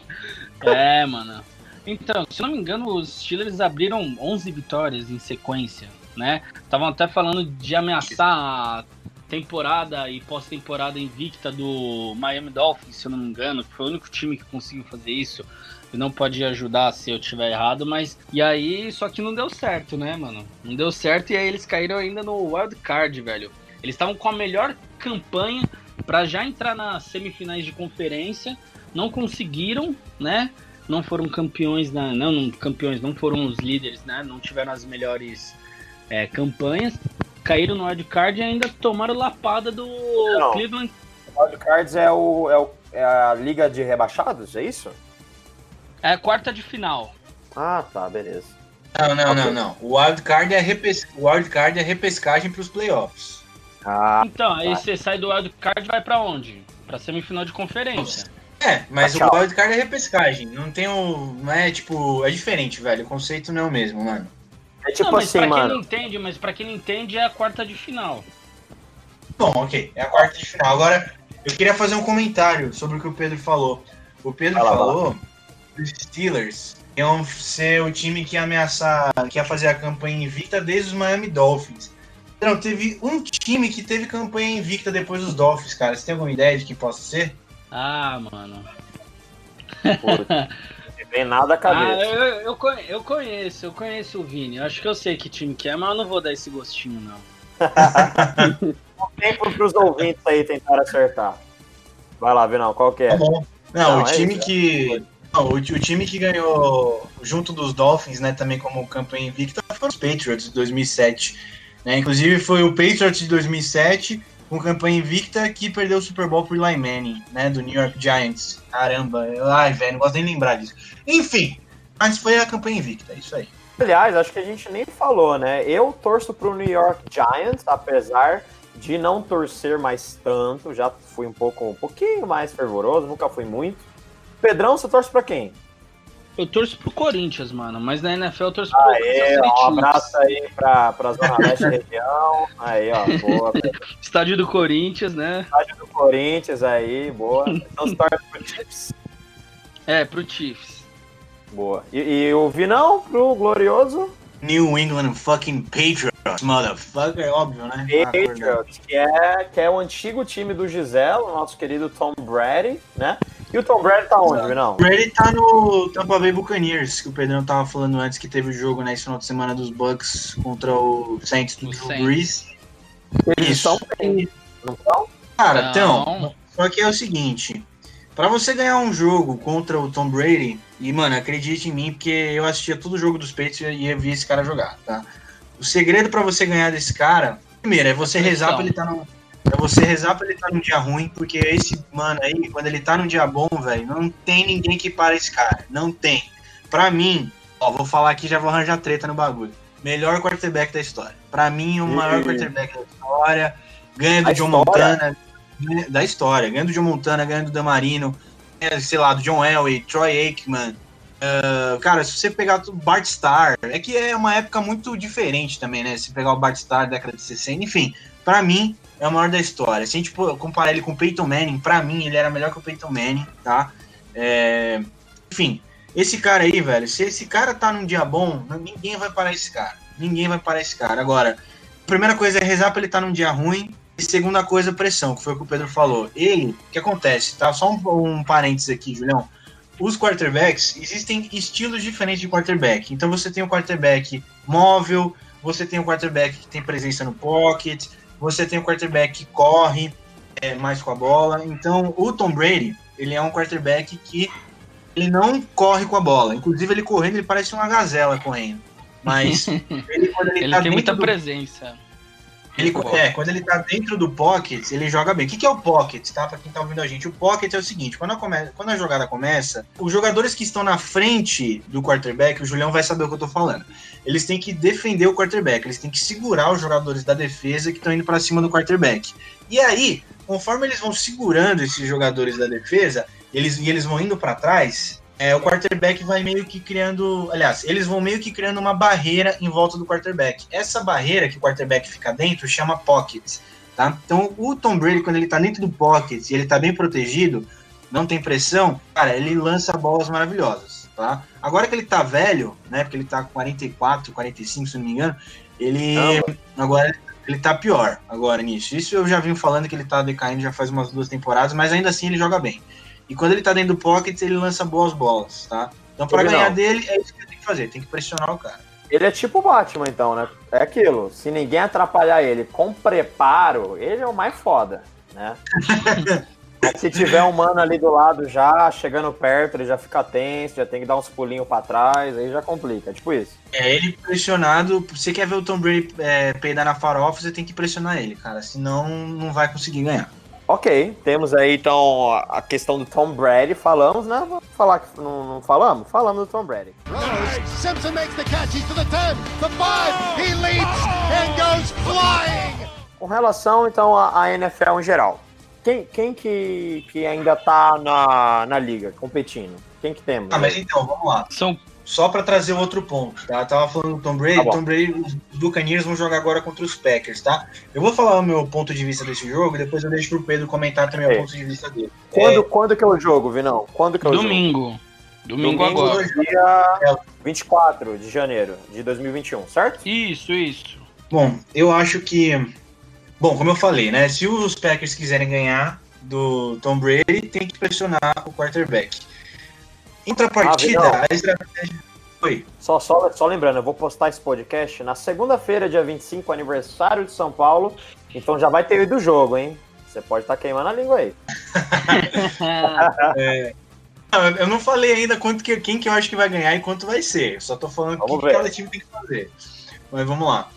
É, mano. Então, se não me engano, os Steelers abriram 11 vitórias em sequência, né? Estavam até falando de ameaçar temporada e pós-temporada invicta do Miami Dolphins, se eu não me engano, foi o único time que conseguiu fazer isso. Não pode ajudar se eu tiver errado, mas. E aí, só que não deu certo, né, mano? Não deu certo e aí eles caíram ainda no wild card, velho. Eles estavam com a melhor campanha para já entrar nas semifinais de conferência, não conseguiram, né? Não foram campeões, na, não, não campeões, não foram os líderes, né? Não tiveram as melhores é, campanhas caíram no wildcard e ainda tomaram lapada do Não. Cleveland. O wildcards é, o, é, o, é a liga de rebaixados, é isso? É a quarta de final. Ah, tá, beleza. Não, não, okay. não, não. O wildcard é, repes... o wildcard é repescagem para os playoffs. Ah, então, tá. aí você sai do wildcard e vai para onde? Para semifinal de conferência. É, mas o wildcard é repescagem. Não tem o. Não é tipo. É diferente, velho. O conceito não é o mesmo, mano. É tipo não, assim, pra mano. Quem não entende, mas pra quem não entende é a quarta de final. Bom, ok. É a quarta de final. Agora, eu queria fazer um comentário sobre o que o Pedro falou. O Pedro Fala, falou que os Steelers iam ser o time que ia ameaçar, que ia fazer a campanha invicta desde os Miami Dolphins. Não, teve um time que teve campanha invicta depois dos Dolphins, cara. Você tem alguma ideia de que possa ser? Ah, mano. não tem nada a cabeça. Ah, eu, eu, eu, conheço, eu conheço o Vini. Eu acho que eu sei que time que é, mas eu não vou dar esse gostinho, não. tempo para os ouvintes aí tentar acertar. Vai lá, Vinão, qual que é? Tá bom. Não, não, o é time isso, que. Não, o, time que ganhou junto dos Dolphins, né, também como campanha invicta, foram os Patriots de 2007. Né? Inclusive foi o Patriots de 2007 com campanha invicta que perdeu o Super Bowl por Eli Manning, né, do New York Giants. Caramba, ai, velho, não gosto nem de lembrar disso. Enfim, mas foi a campanha invicta, é isso aí. Aliás, acho que a gente nem falou, né? Eu torço pro New York Giants, apesar de não torcer mais tanto, já fui um pouco um pouquinho mais fervoroso, nunca fui muito. Pedrão, você torce para quem? Eu torço pro Corinthians, mano, mas na NFL eu torço pro Aê, ó, Um abraço aí pra, pra Zona Leste região. Aí, ó, boa. Estádio do Corinthians, né? Estádio do Corinthians aí, boa. Então você torce pro Chiefs? É, pro Chiefs. Boa. E, e o Vinão pro Glorioso? New England fucking Patriots, motherfucker, óbvio, né? Patriots, que é, que é o antigo time do Gisele, o nosso querido Tom Brady, né? E o Tom Brady tá onde, não? O Brady tá no Tampa Bay Buccaneers, que o Pedrão tava falando antes que teve o jogo né, esse final de semana dos Bucks contra o Saints do Drew Brees. Eles estão bem, não estão? Cara, então, só que é o seguinte, para você ganhar um jogo contra o Tom Brady, e, mano, acredite em mim, porque eu assistia todo o jogo dos Patriots e ia ver esse cara jogar, tá? O segredo para você ganhar desse cara, primeiro, é você rezar pra ele estar tá no. É você rezar pra ele estar tá num dia ruim, porque esse mano aí, quando ele tá num dia bom, velho, não tem ninguém que para esse cara. Não tem. Pra mim, ó, vou falar aqui já vou arranjar treta no bagulho. Melhor quarterback da história. Pra mim, o maior quarterback da história. Ganha do A John história? Montana da história. Ganhando do John Montana, ganhando do Damarino, sei lá, do John Elway, Troy Aikman. Uh, cara, se você pegar o Bart Starr, é que é uma época muito diferente também, né? Se pegar o Bart Starr década de 60, enfim, para mim é o maior da história. Se a gente comparar ele com o Peyton Manning, para mim ele era melhor que o Peyton Manning, tá? É, enfim, esse cara aí, velho, se esse cara tá num dia bom, ninguém vai parar esse cara. Ninguém vai parar esse cara. Agora, a primeira coisa é rezar pra ele estar tá num dia ruim, e segunda coisa, pressão, que foi o que o Pedro falou. Ele, o que acontece? Tá? Só um, um parênteses aqui, Julião. Os quarterbacks, existem estilos diferentes de quarterback. Então você tem o quarterback móvel, você tem o quarterback que tem presença no pocket, você tem o quarterback que corre é, mais com a bola. Então o Tom Brady, ele é um quarterback que ele não corre com a bola. Inclusive ele correndo, ele parece uma gazela correndo. Mas ele, ele, ele tá tem muita do... presença ele, é, quando ele tá dentro do pocket, ele joga bem. O que, que é o pocket, tá? Pra quem tá ouvindo a gente. O pocket é o seguinte: quando a, come... quando a jogada começa, os jogadores que estão na frente do quarterback, o Julião vai saber o que eu tô falando. Eles têm que defender o quarterback, eles têm que segurar os jogadores da defesa que estão indo para cima do quarterback. E aí, conforme eles vão segurando esses jogadores da defesa, eles, e eles vão indo para trás, é, o quarterback vai meio que criando. Aliás, eles vão meio que criando uma barreira em volta do quarterback. Essa barreira que o quarterback fica dentro chama pocket. Tá? Então, o Tom Brady, quando ele tá dentro do pocket e ele tá bem protegido, não tem pressão, cara, ele lança bolas maravilhosas. Tá? Agora que ele tá velho, né? Porque ele tá com 44, 45, se não me engano, ele. Não. Agora ele tá pior agora nisso. Isso eu já vim falando que ele tá decaindo já faz umas duas temporadas, mas ainda assim ele joga bem. E quando ele tá dentro do pocket, ele lança boas bolas, tá? Então, para ganhar dele, é isso que tem que fazer, tem que pressionar o cara. Ele é tipo o Batman, então, né? É aquilo. Se ninguém atrapalhar ele com preparo, ele é o mais foda, né? Se tiver um mano ali do lado já, chegando perto, ele já fica tenso, já tem que dar uns pulinhos pra trás, aí já complica, tipo isso. É, ele pressionado, você quer ver o Tom Brady é, peidar na farofa, você tem que pressionar ele, cara, senão não vai conseguir ganhar. Ok, temos aí então a questão do Tom Brady. Falamos, né? Vamos falar que não, não falamos? Falamos do Tom Brady. Simpson makes the catch. He's to the 10, the 5, he leaps and goes flying. Com relação então à NFL em geral. quem, quem que, que ainda tá na, na liga competindo? Quem que temos? Ah, mas então, vamos lá. São só para trazer outro ponto, tá? Eu tava falando do Tom Brady, tá Tom Brady, os Buccaneers vão jogar agora contra os Packers, tá? Eu vou falar o meu ponto de vista desse jogo e depois eu deixo pro Pedro comentar também é. o ponto de vista dele. Quando, é... quando que é o jogo, Vinão? Quando que é o Domingo. jogo? Domingo. Domingo agora. Dia 24 de janeiro de 2021, certo? Isso, isso. Bom, eu acho que... Bom, como eu falei, né? Se os Packers quiserem ganhar do Tom Brady, tem que pressionar o quarterback. Contrapartida, ah, a estratégia. Oi. Só, só, só lembrando, eu vou postar esse podcast na segunda-feira, dia 25, aniversário de São Paulo. Então já vai ter ido o jogo, hein? Você pode estar tá queimando a língua aí. é, eu não falei ainda quanto que, quem que eu acho que vai ganhar e quanto vai ser. só tô falando o que, que cada time tem que fazer. Mas vamos lá.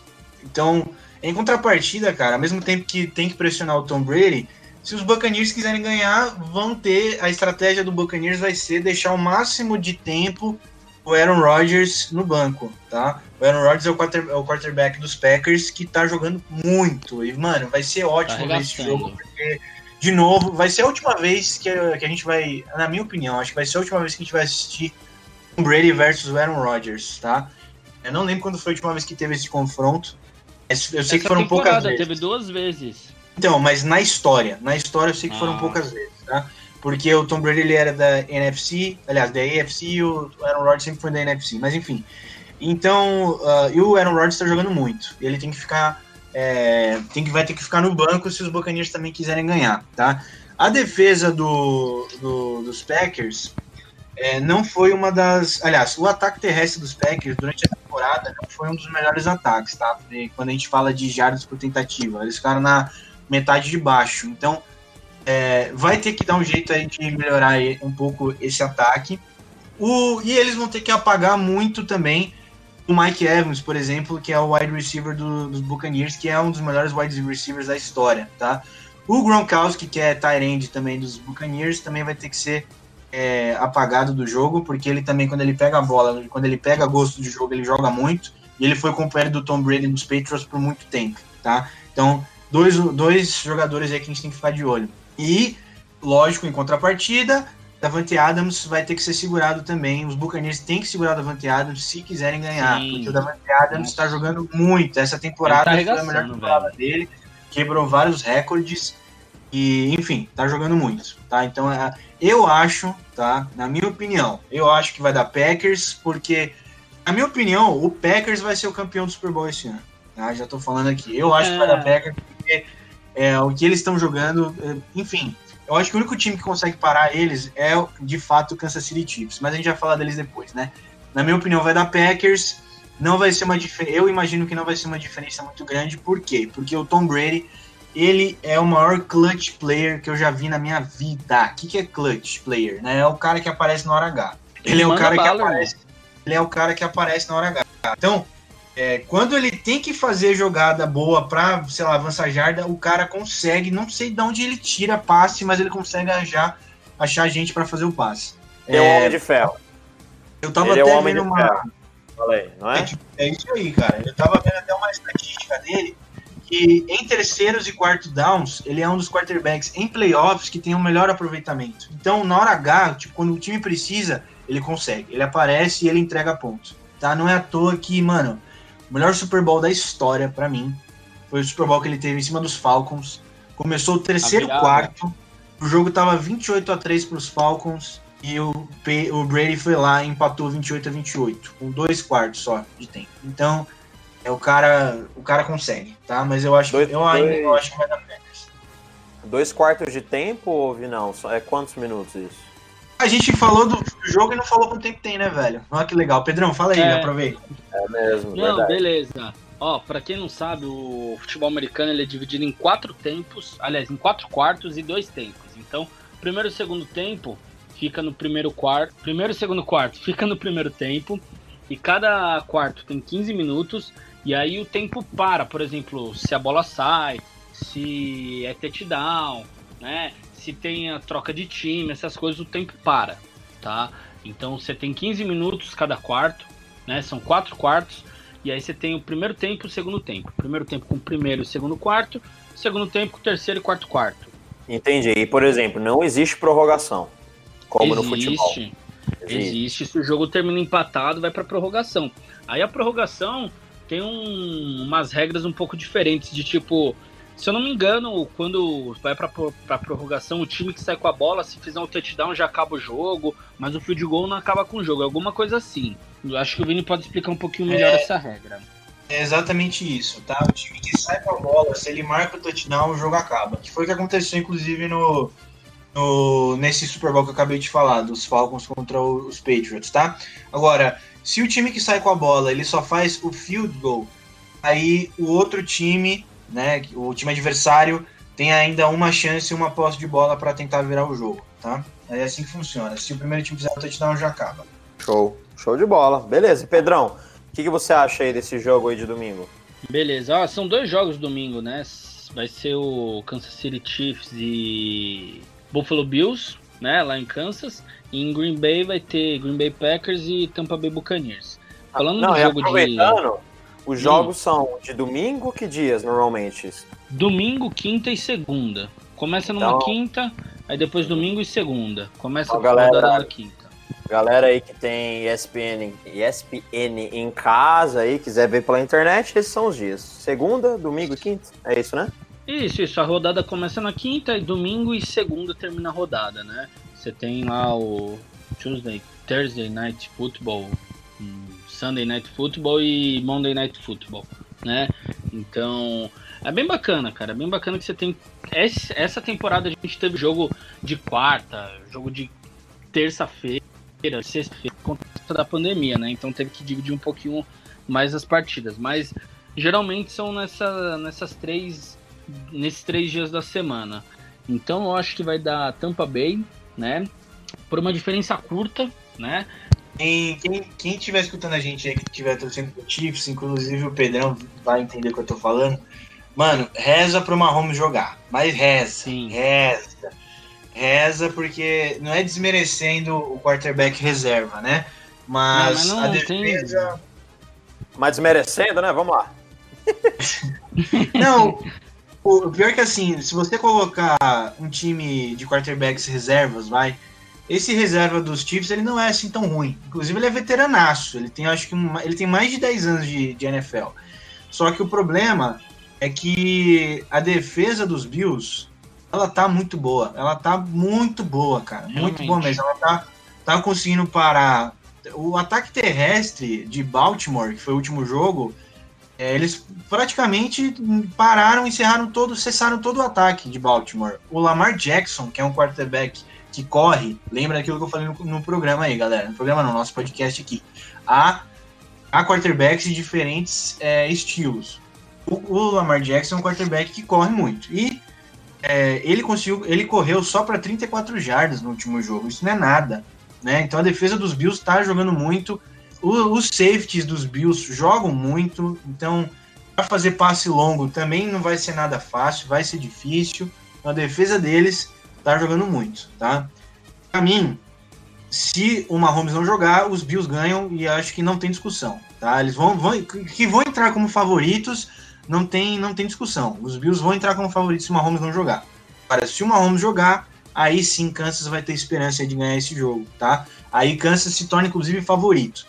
Então, em contrapartida, cara, ao mesmo tempo que tem que pressionar o Tom Brady, se os Buccaneers quiserem ganhar, vão ter. A estratégia do Buccaneers vai ser deixar o máximo de tempo o Aaron Rodgers no banco, tá? O Aaron Rodgers é o, quarter, é o quarterback dos Packers que tá jogando muito. E, mano, vai ser ótimo tá ver esse jogo, porque, de novo, vai ser a última vez que, que a gente vai, na minha opinião, acho que vai ser a última vez que a gente vai assistir um Brady versus o Aaron Rodgers, tá? Eu não lembro quando foi a última vez que teve esse confronto. Eu sei Essa que foram poucas vezes. Teve duas vezes. Então, mas na história, na história eu sei que foram ah. poucas vezes, tá? Porque o Tom Brady ele era da NFC, aliás, da AFC e o Aaron Rodgers sempre foi da NFC, mas enfim. Então, uh, e o Aaron Rodgers está jogando muito. Ele tem que ficar, é, tem que vai ter que ficar no banco se os Buccaneers também quiserem ganhar, tá? A defesa do, do dos Packers é, não foi uma das. Aliás, o ataque terrestre dos Packers durante a temporada não foi um dos melhores ataques, tá? Quando a gente fala de jardas por tentativa, eles ficaram na metade de baixo. Então, é, vai ter que dar um jeito aí de melhorar um pouco esse ataque. O, e eles vão ter que apagar muito também o Mike Evans, por exemplo, que é o wide receiver do, dos Buccaneers, que é um dos melhores wide receivers da história, tá? O Gronkowski, que é tight end também dos Buccaneers, também vai ter que ser é, apagado do jogo, porque ele também, quando ele pega a bola, quando ele pega gosto de jogo, ele joga muito, e ele foi companheiro do Tom Brady nos Patriots por muito tempo, tá? Então, dois, dois jogadores aí que a gente tem que ficar de olho. E, lógico, em contrapartida, Davante Adams vai ter que ser segurado também. Os Buccaneers têm que segurar o Davante Adams se quiserem ganhar, Sim. porque o Davante Adams está jogando muito. Essa temporada tá foi a melhor temporada velho. dele, quebrou vários recordes e, enfim, tá jogando muito, tá? Então, é, eu acho, tá? Na minha opinião, eu acho que vai dar Packers, porque, na minha opinião, o Packers vai ser o campeão do Super Bowl esse ano. Tá? Já tô falando aqui. Eu acho é. que vai dar é. Packers, porque é, o que eles estão jogando, é, enfim. Eu acho que o único time que consegue parar eles é, de fato, o Kansas City Chiefs. Mas a gente vai falar deles depois, né? Na minha opinião, vai dar Packers. Não vai ser uma diferença. Eu imagino que não vai ser uma diferença muito grande. Por quê? Porque o Tom Brady, ele é o maior clutch player que eu já vi na minha vida. O que, que é clutch player? Né? É o cara que aparece na hora H. Ele, ele é o cara que aparece. Ele é o cara que aparece na hora H. Então, é, quando ele tem que fazer jogada boa para, sei lá, avançar jarda, o cara consegue, não sei de onde ele tira passe, mas ele consegue achar, achar gente para fazer o passe. É, é um homem de ferro. Eu tava ele é até é vendo uma. Falei, não é? é? É isso aí, cara. Eu tava vendo até uma estatística dele que em terceiros e quarto downs, ele é um dos quarterbacks em playoffs que tem o um melhor aproveitamento. Então, na hora H, tipo, quando o time precisa, ele consegue. Ele aparece e ele entrega pontos. Tá? Não é à toa que, mano, o melhor Super Bowl da história, para mim, foi o Super Bowl que ele teve em cima dos Falcons. Começou o terceiro quarto, o jogo tava 28 a 3 pros Falcons e o, o Brady foi lá e empatou 28 a 28, com dois quartos só de tempo. Então, é o cara, o cara consegue, tá? Mas eu acho, dois, eu ainda dois, eu acho que vai dar Packers. Dois quartos de tempo ou não? É quantos minutos isso? A gente falou do jogo e não falou quanto tempo tem, né, velho? Olha que legal. Pedrão, fala aí, é. aproveita. É mesmo, Não, verdade. beleza. Ó, pra quem não sabe, o futebol americano ele é dividido em quatro tempos, aliás, em quatro quartos e dois tempos. Então, primeiro e segundo tempo fica no primeiro quarto, primeiro e segundo quarto fica no primeiro tempo, e cada quarto tem 15 minutos, e aí o tempo para, por exemplo, se a bola sai, se é touchdown, né? Se tem a troca de time, essas coisas, o tempo para, tá? Então você tem 15 minutos cada quarto, né? São quatro quartos, e aí você tem o primeiro tempo e o segundo tempo. Primeiro tempo com o primeiro e o segundo quarto, segundo tempo com o terceiro e quarto quarto. Entendi. E, por exemplo, não existe prorrogação, como existe, no futebol. Existe. Existe. Se o jogo termina empatado, vai para prorrogação. Aí a prorrogação tem um, umas regras um pouco diferentes, de tipo, se eu não me engano, quando vai para pra prorrogação, o time que sai com a bola, se fizer um touchdown, já acaba o jogo, mas o field goal não acaba com o jogo, alguma coisa assim. Eu acho que o Vini pode explicar um pouquinho melhor é, essa regra. É exatamente isso, tá? O time que sai com a bola, se ele marca o touchdown, o jogo acaba. Que foi o que aconteceu, inclusive, no, no, nesse Super Bowl que eu acabei de falar, dos Falcons contra os Patriots, tá? Agora, se o time que sai com a bola, ele só faz o field goal, aí o outro time né? O time adversário tem ainda uma chance e uma posse de bola para tentar virar o jogo, tá? É assim que funciona. Se o primeiro time fizer o touchdown, já acaba. Show, show de bola. Beleza, Pedrão, o que, que, você acha aí desse jogo aí de domingo? Beleza, ah, são dois jogos domingo, né? Vai ser o Kansas City Chiefs e Buffalo Bills, né? Lá em Kansas. E em Green Bay vai ter Green Bay Packers e Tampa Bay Buccaneers. Falando Não, do jogo de os jogos hum. são de domingo, que dias normalmente? Domingo, quinta e segunda. Começa numa então, quinta, aí depois domingo e segunda. Começa a galera, na quinta. Galera aí que tem ESPN, ESPN em casa aí, quiser ver pela internet, esses são os dias. Segunda, domingo e quinta. É isso, né? Isso, isso. A rodada começa na quinta e domingo e segunda termina a rodada, né? Você tem lá o Tuesday, Thursday Night Football, hum, Sunday Night Football e Monday Night Football, né? Então, é bem bacana, cara. É bem bacana que você tem. Essa temporada a gente teve jogo de quarta, jogo de terça-feira, sexta-feira, conta da pandemia, né? Então teve que dividir um pouquinho mais as partidas. Mas geralmente são nessa, nessas três. Nesses três dias da semana. Então eu acho que vai dar Tampa Bay, né? Por uma diferença curta, né? Quem, quem, quem estiver escutando a gente aí, que estiver torcendo pro Chiefs, inclusive o Pedrão vai entender o que eu tô falando. Mano, reza pro Mahomes jogar. Mas reza. Sim. Reza. Reza porque não é desmerecendo o quarterback reserva, né? Mas, não, mas a defesa. Tem... Mas desmerecendo, né? Vamos lá. não, o pior é que assim, se você colocar um time de quarterbacks reservas, vai, esse reserva dos Chiefs, ele não é assim tão ruim. Inclusive, ele é veteranaço. Ele tem, acho que, ele tem mais de 10 anos de, de NFL. Só que o problema é que a defesa dos Bills, ela tá muito boa. Ela tá muito boa, cara. Realmente. Muito boa mesmo. Ela tá, tá conseguindo parar. O ataque terrestre de Baltimore, que foi o último jogo, é, eles praticamente pararam, encerraram todo, cessaram todo o ataque de Baltimore. O Lamar Jackson, que é um quarterback que corre, lembra daquilo que eu falei no, no, programa aí, galera. No programa não, nosso podcast aqui. Há, há quarterbacks de diferentes é, estilos. O, o, Lamar Jackson é um quarterback que corre muito. E é, ele conseguiu, ele correu só para 34 jardas no último jogo. Isso não é nada. Né? Então a defesa dos Bills está jogando muito. O, os safeties dos Bills jogam muito. Então, para fazer passe longo também não vai ser nada fácil, vai ser difícil. A defesa deles tá jogando muito, tá? Para mim, se o Mahomes não jogar, os Bills ganham e acho que não tem discussão, tá? Eles vão, vão que vão entrar como favoritos, não tem não tem discussão. Os Bills vão entrar como favoritos se o Mahomes não jogar. Agora, se o Mahomes jogar, aí sim Kansas vai ter esperança de ganhar esse jogo, tá? Aí Kansas se torna inclusive favorito.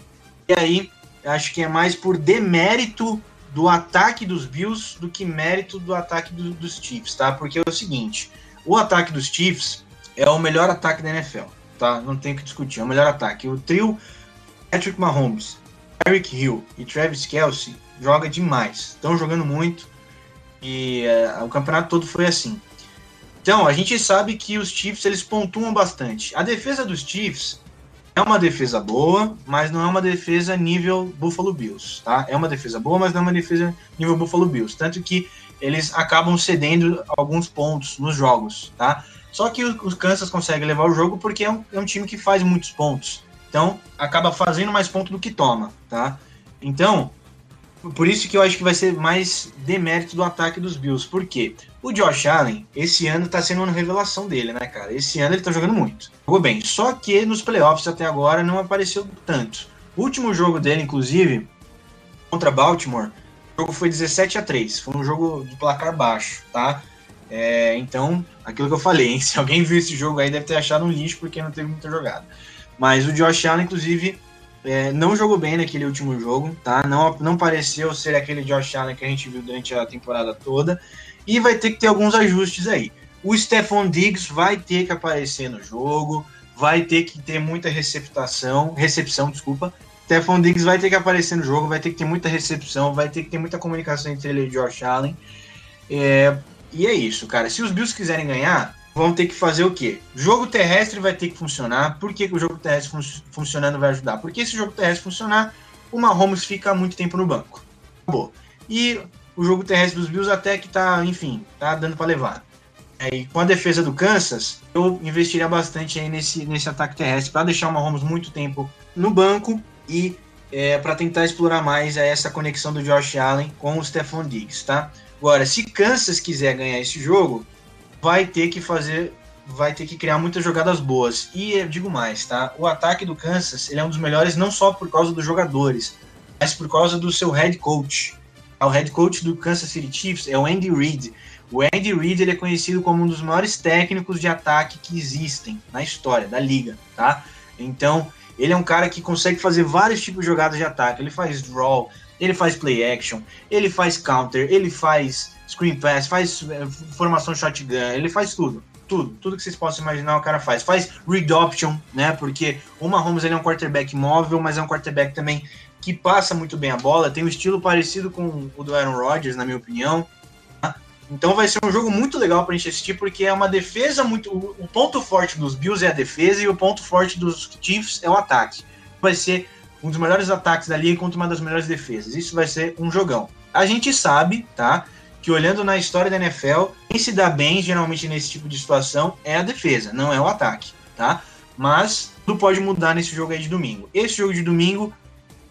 E aí, acho que é mais por demérito do ataque dos Bills do que mérito do ataque do, dos Chiefs, tá? Porque é o seguinte, o ataque dos Chiefs é o melhor ataque da NFL, tá? Não tem que discutir, é o melhor ataque. O trio Patrick Mahomes, Eric Hill e Travis Kelsey joga demais. Estão jogando muito e é, o campeonato todo foi assim. Então, a gente sabe que os Chiefs eles pontuam bastante. A defesa dos Chiefs é uma defesa boa, mas não é uma defesa nível Buffalo Bills, tá? É uma defesa boa, mas não é uma defesa nível Buffalo Bills. Tanto que eles acabam cedendo alguns pontos nos jogos, tá? Só que o Kansas consegue levar o jogo porque é um, é um time que faz muitos pontos. Então, acaba fazendo mais pontos do que toma, tá? Então, por isso que eu acho que vai ser mais demérito do ataque dos Bills. Por quê? O Josh Allen, esse ano tá sendo uma revelação dele, né, cara? Esse ano ele tá jogando muito. Jogou bem. Só que nos playoffs até agora não apareceu tanto. O último jogo dele, inclusive, contra Baltimore, o jogo foi 17 a 3 Foi um jogo de placar baixo, tá? É, então, aquilo que eu falei, hein? se alguém viu esse jogo aí deve ter achado um lixo porque não teve muita jogada. Mas o Josh Allen, inclusive, é, não jogou bem naquele último jogo, tá? Não, não pareceu ser aquele Josh Allen que a gente viu durante a temporada toda. E vai ter que ter alguns ajustes aí. O Stephon Diggs vai ter que aparecer no jogo, vai ter que ter muita receptação, recepção, desculpa. Stephon Diggs vai ter que aparecer no jogo, vai ter que ter muita recepção, vai ter que ter muita comunicação entre ele e Josh Allen. É, e é isso, cara. Se os Bills quiserem ganhar, vão ter que fazer o quê? Jogo terrestre vai ter que funcionar. Por que, que o jogo terrestre fun funcionando vai ajudar? Porque se o jogo terrestre funcionar, o Mahomes fica muito tempo no banco. Acabou. E o jogo terrestre dos Bills até que tá, enfim, tá dando para levar. É, e com a defesa do Kansas, eu investiria bastante aí nesse, nesse ataque terrestre para deixar o Mahomes muito tempo no banco e é, para tentar explorar mais essa conexão do Josh Allen com o Stephon Diggs, tá? Agora, se Kansas quiser ganhar esse jogo, vai ter que fazer, vai ter que criar muitas jogadas boas. E eu digo mais, tá? O ataque do Kansas ele é um dos melhores não só por causa dos jogadores, mas por causa do seu head coach. O head coach do Kansas City Chiefs é o Andy Reid. O Andy Reid ele é conhecido como um dos maiores técnicos de ataque que existem na história da liga, tá? Então, ele é um cara que consegue fazer vários tipos de jogadas de ataque. Ele faz draw, ele faz play action, ele faz counter, ele faz screen pass, faz eh, formação shotgun, ele faz tudo. Tudo, tudo que vocês possam imaginar o cara faz. Faz read option, né? Porque o Mahomes ele é um quarterback móvel, mas é um quarterback também que passa muito bem a bola, tem um estilo parecido com o do Aaron Rodgers, na minha opinião. Então vai ser um jogo muito legal para a gente assistir, porque é uma defesa muito. O ponto forte dos Bills é a defesa e o ponto forte dos Chiefs é o ataque. Vai ser um dos melhores ataques da liga contra uma das melhores defesas. Isso vai ser um jogão. A gente sabe, tá? Que olhando na história da NFL, quem se dá bem geralmente nesse tipo de situação é a defesa, não é o ataque, tá? Mas tudo pode mudar nesse jogo aí de domingo. Esse jogo de domingo,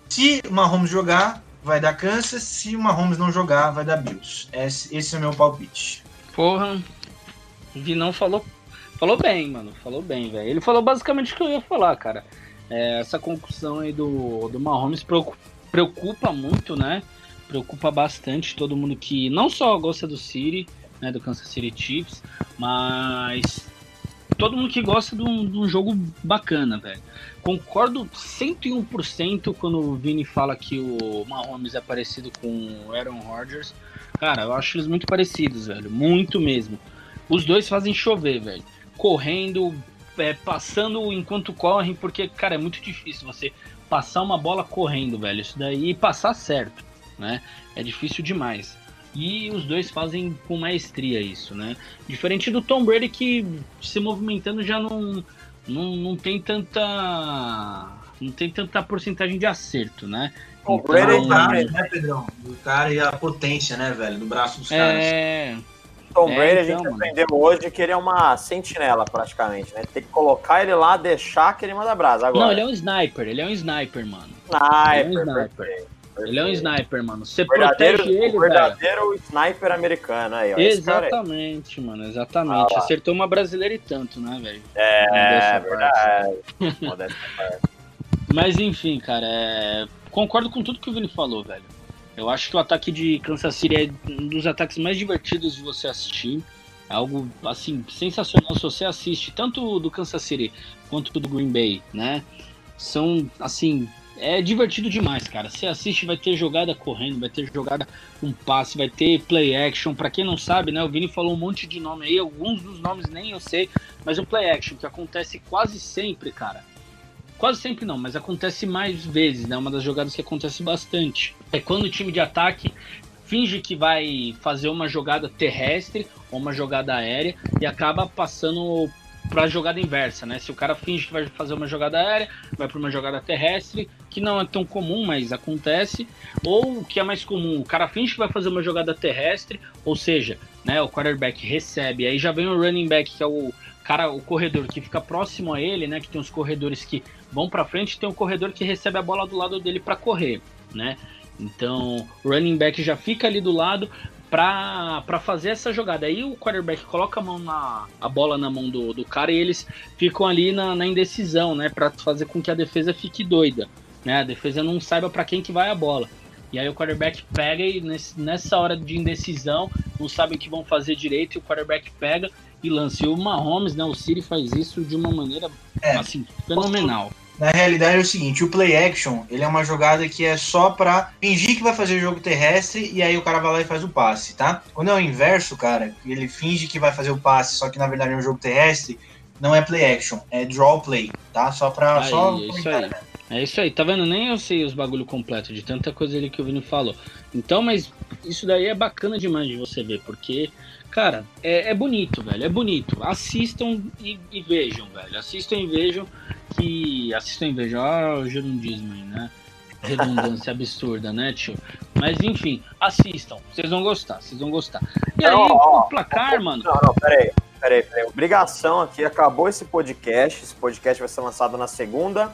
se Mahomes jogar, vai dar Kansas. Se o Mahomes não jogar, vai dar Bills. Esse, esse é o meu palpite. Porra, Vinão falou, falou bem, mano. Falou bem, velho. Ele falou basicamente o que eu ia falar, cara. É, essa concussão aí do, do Mahomes preocupa muito, né? Preocupa bastante todo mundo que não só gosta do City, né, do Kansas City Chiefs, mas todo mundo que gosta de um, de um jogo bacana, velho. Concordo 101% quando o Vini fala que o Mahomes é parecido com o Aaron Rodgers. Cara, eu acho eles muito parecidos, velho. Muito mesmo. Os dois fazem chover, velho. Correndo, é, passando enquanto correm, porque, cara, é muito difícil você passar uma bola correndo, velho. Isso daí passar certo, né? É difícil demais. E os dois fazem com maestria isso, né? Diferente do Tom Brady que se movimentando já não, não, não tem tanta. Não tem tanta porcentagem de acerto, né? O então, Brady é cara, né, Pedrão? O cara e a potência, né, velho? Do braço dos caras. É. Tom é, Brady, a gente então, aprendeu mano. hoje que ele é uma sentinela, praticamente, né? Tem que colocar ele lá, deixar que ele manda brasa. Agora. Não, ele é um sniper, ele é um sniper, mano. Sniper, ele é um sniper. Perfeito. Ele é um sniper, mano. Você verdadeiro, protege ele, verdadeiro velho. sniper americano aí, ó. Exatamente, mano, exatamente. Ah, Acertou uma brasileira e tanto, né, velho? É, é verdade. Mas enfim, cara, é... concordo com tudo que o Vini falou, velho. Eu acho que o ataque de Kansas City é um dos ataques mais divertidos de você assistir. É algo, assim, sensacional se você assiste tanto do Kansas City quanto do Green Bay, né? São, assim, é divertido demais, cara. Você assiste, vai ter jogada correndo, vai ter jogada com passe, vai ter play action. Para quem não sabe, né, o Vini falou um monte de nome aí, alguns dos nomes nem eu sei, mas o play action que acontece quase sempre, cara Quase sempre não, mas acontece mais vezes, né? Uma das jogadas que acontece bastante. É quando o time de ataque finge que vai fazer uma jogada terrestre ou uma jogada aérea e acaba passando para a jogada inversa, né? Se o cara finge que vai fazer uma jogada aérea, vai para uma jogada terrestre, que não é tão comum, mas acontece, ou o que é mais comum, o cara finge que vai fazer uma jogada terrestre, ou seja, né, o quarterback recebe, aí já vem o running back, que é o cara, o corredor que fica próximo a ele, né, que tem os corredores que vão para frente, tem um corredor que recebe a bola do lado dele para correr, né? Então, o running back já fica ali do lado para fazer essa jogada. Aí o quarterback coloca a mão na a bola na mão do, do cara e eles ficam ali na, na indecisão, né, para fazer com que a defesa fique doida, né? A defesa não saiba para quem que vai a bola. E aí o quarterback pega e nessa hora de indecisão, não sabe o que vão fazer direito, e o quarterback pega e lança. E o Mahomes, né, o Siri faz isso de uma maneira, é, assim, fenomenal. Na realidade é o seguinte, o play action, ele é uma jogada que é só pra fingir que vai fazer o jogo terrestre e aí o cara vai lá e faz o passe, tá? Quando é o inverso, cara, ele finge que vai fazer o passe, só que na verdade é um jogo terrestre, não é play action, é draw play, tá? Só pra... Aí, só é isso aí. Né? É isso aí, tá vendo? Nem eu sei os bagulho completo de tanta coisa ali que o Vini falou. Então, mas isso daí é bacana demais de você ver, porque, cara, é, é bonito, velho, é bonito. Assistam e, e, vejam, velho. Assistam e vejam que. Assistam e vejam, ó, o gerundismo aí, né? Redundância absurda, né, tio? Mas enfim, assistam. Vocês vão gostar, vocês vão gostar. E aí, o placar, mano. Não, não, peraí. Peraí, peraí. Obrigação aqui, acabou esse podcast. Esse podcast vai ser lançado na segunda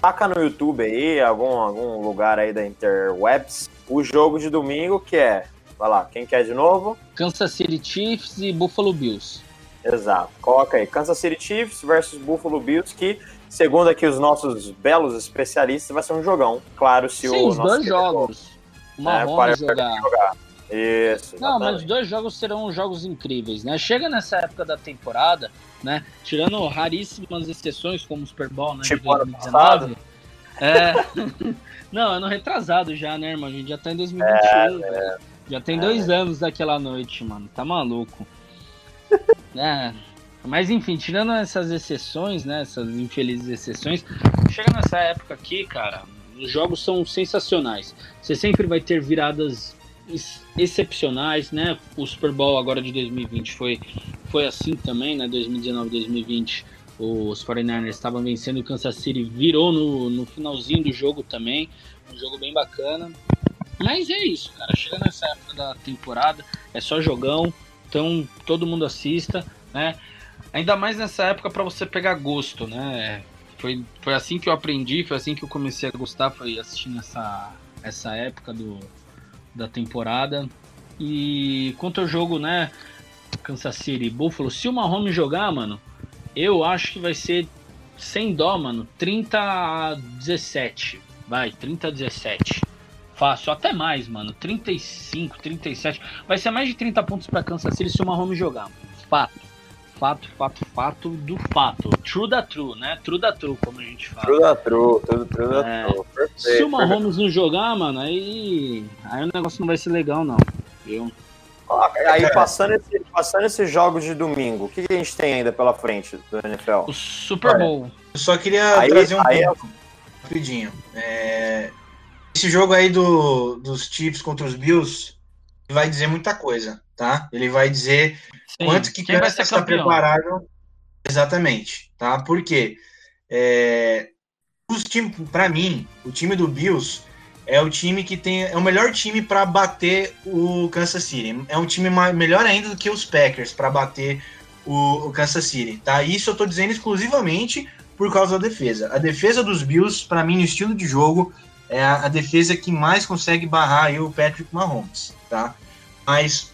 taca no YouTube aí, algum, algum lugar aí da interwebs, o jogo de domingo que é, vai lá, quem quer de novo? Kansas City Chiefs e Buffalo Bills. Exato, coloca aí, Kansas City Chiefs versus Buffalo Bills, que, segundo aqui os nossos belos especialistas, vai ser um jogão, claro, se Sim, o... os dois jogos, uma é, jogar. jogar. Isso. Exatamente. Não, mas os dois jogos serão jogos incríveis, né? Chega nessa época da temporada, né? Tirando raríssimas exceções como o Super Bowl, né? Tipo de 2019. É. Não, ano retrasado já, né, irmão? A gente já tá em 2021. É, é. Já tem é. dois anos daquela noite, mano. Tá maluco. é. Mas enfim, tirando essas exceções, né? Essas infelizes exceções, chega nessa época aqui, cara, os jogos são sensacionais. Você sempre vai ter viradas excepcionais, né? O Super Bowl agora de 2020 foi, foi assim também, né? 2019, 2020, os 49ers estavam vencendo o Kansas City, virou no, no finalzinho do jogo também, um jogo bem bacana. Mas é isso, cara. Chega nessa época da temporada, é só jogão, então todo mundo assista, né? Ainda mais nessa época para você pegar gosto, né? Foi, foi assim que eu aprendi, foi assim que eu comecei a gostar, foi assistindo essa, essa época do, da temporada. E quanto ao jogo, né? Kansas City Buffalo, se o Mahomes jogar, mano, eu acho que vai ser sem dó, mano. 30 a 17. Vai, 30 a 17. Fácil, até mais, mano. 35, 37. Vai ser mais de 30 pontos para Kansas City se o Mahomes jogar. Fato. Fato, fato, fato do fato. True da true, né? True da true, como a gente fala. True da true, tudo true da é, true. Perfeito, se o Mahomes não jogar, mano, aí, aí o negócio não vai ser legal, não. Viu? Aí, passando, esse, passando esses jogos de domingo, o que, a gente tem ainda pela frente do NFL? O Super Bowl. Eu só queria aí, trazer um aí ponto é... rapidinho. É... Esse jogo aí do, dos Chiefs contra os Bills vai dizer muita coisa, tá? Ele vai dizer Sim. quanto que Quem Kansas está preparado exatamente, tá? Porque é... os times, para mim, o time do Bills é o time que tem é o melhor time para bater o Kansas City. É um time melhor ainda do que os Packers para bater o, o, Kansas City, tá? Isso eu tô dizendo exclusivamente por causa da defesa. A defesa dos Bills, para mim, no estilo de jogo, é a, a, defesa que mais consegue barrar o Patrick Mahomes, tá? Mas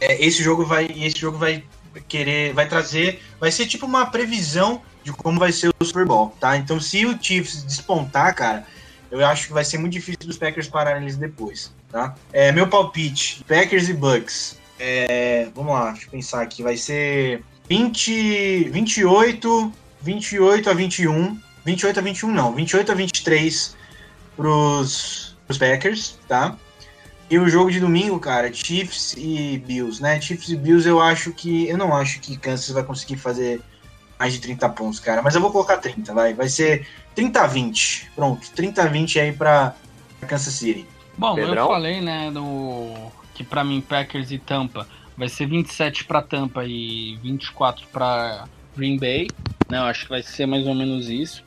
é, esse jogo vai esse jogo vai querer vai trazer vai ser tipo uma previsão de como vai ser o Super Bowl, tá? Então se o Chiefs despontar, cara, eu acho que vai ser muito difícil dos Packers pararem eles depois, tá? É, meu palpite, Packers e Bucks. É, vamos lá, deixa eu pensar aqui, vai ser 20, 28, 28 a 21, 28 a 21 não, 28 a 23 pros, pros Packers, tá? E o jogo de domingo, cara, Chiefs e Bills, né? Chiefs e Bills eu acho que, eu não acho que Kansas vai conseguir fazer mais de 30 pontos, cara, mas eu vou colocar 30, vai, vai ser 30 a 20. Pronto, 30 a 20 aí para Kansas City. Bom, Pedrão? eu falei, né, do que para mim Packers e Tampa vai ser 27 para Tampa e 24 para Green Bay, né? Eu acho que vai ser mais ou menos isso.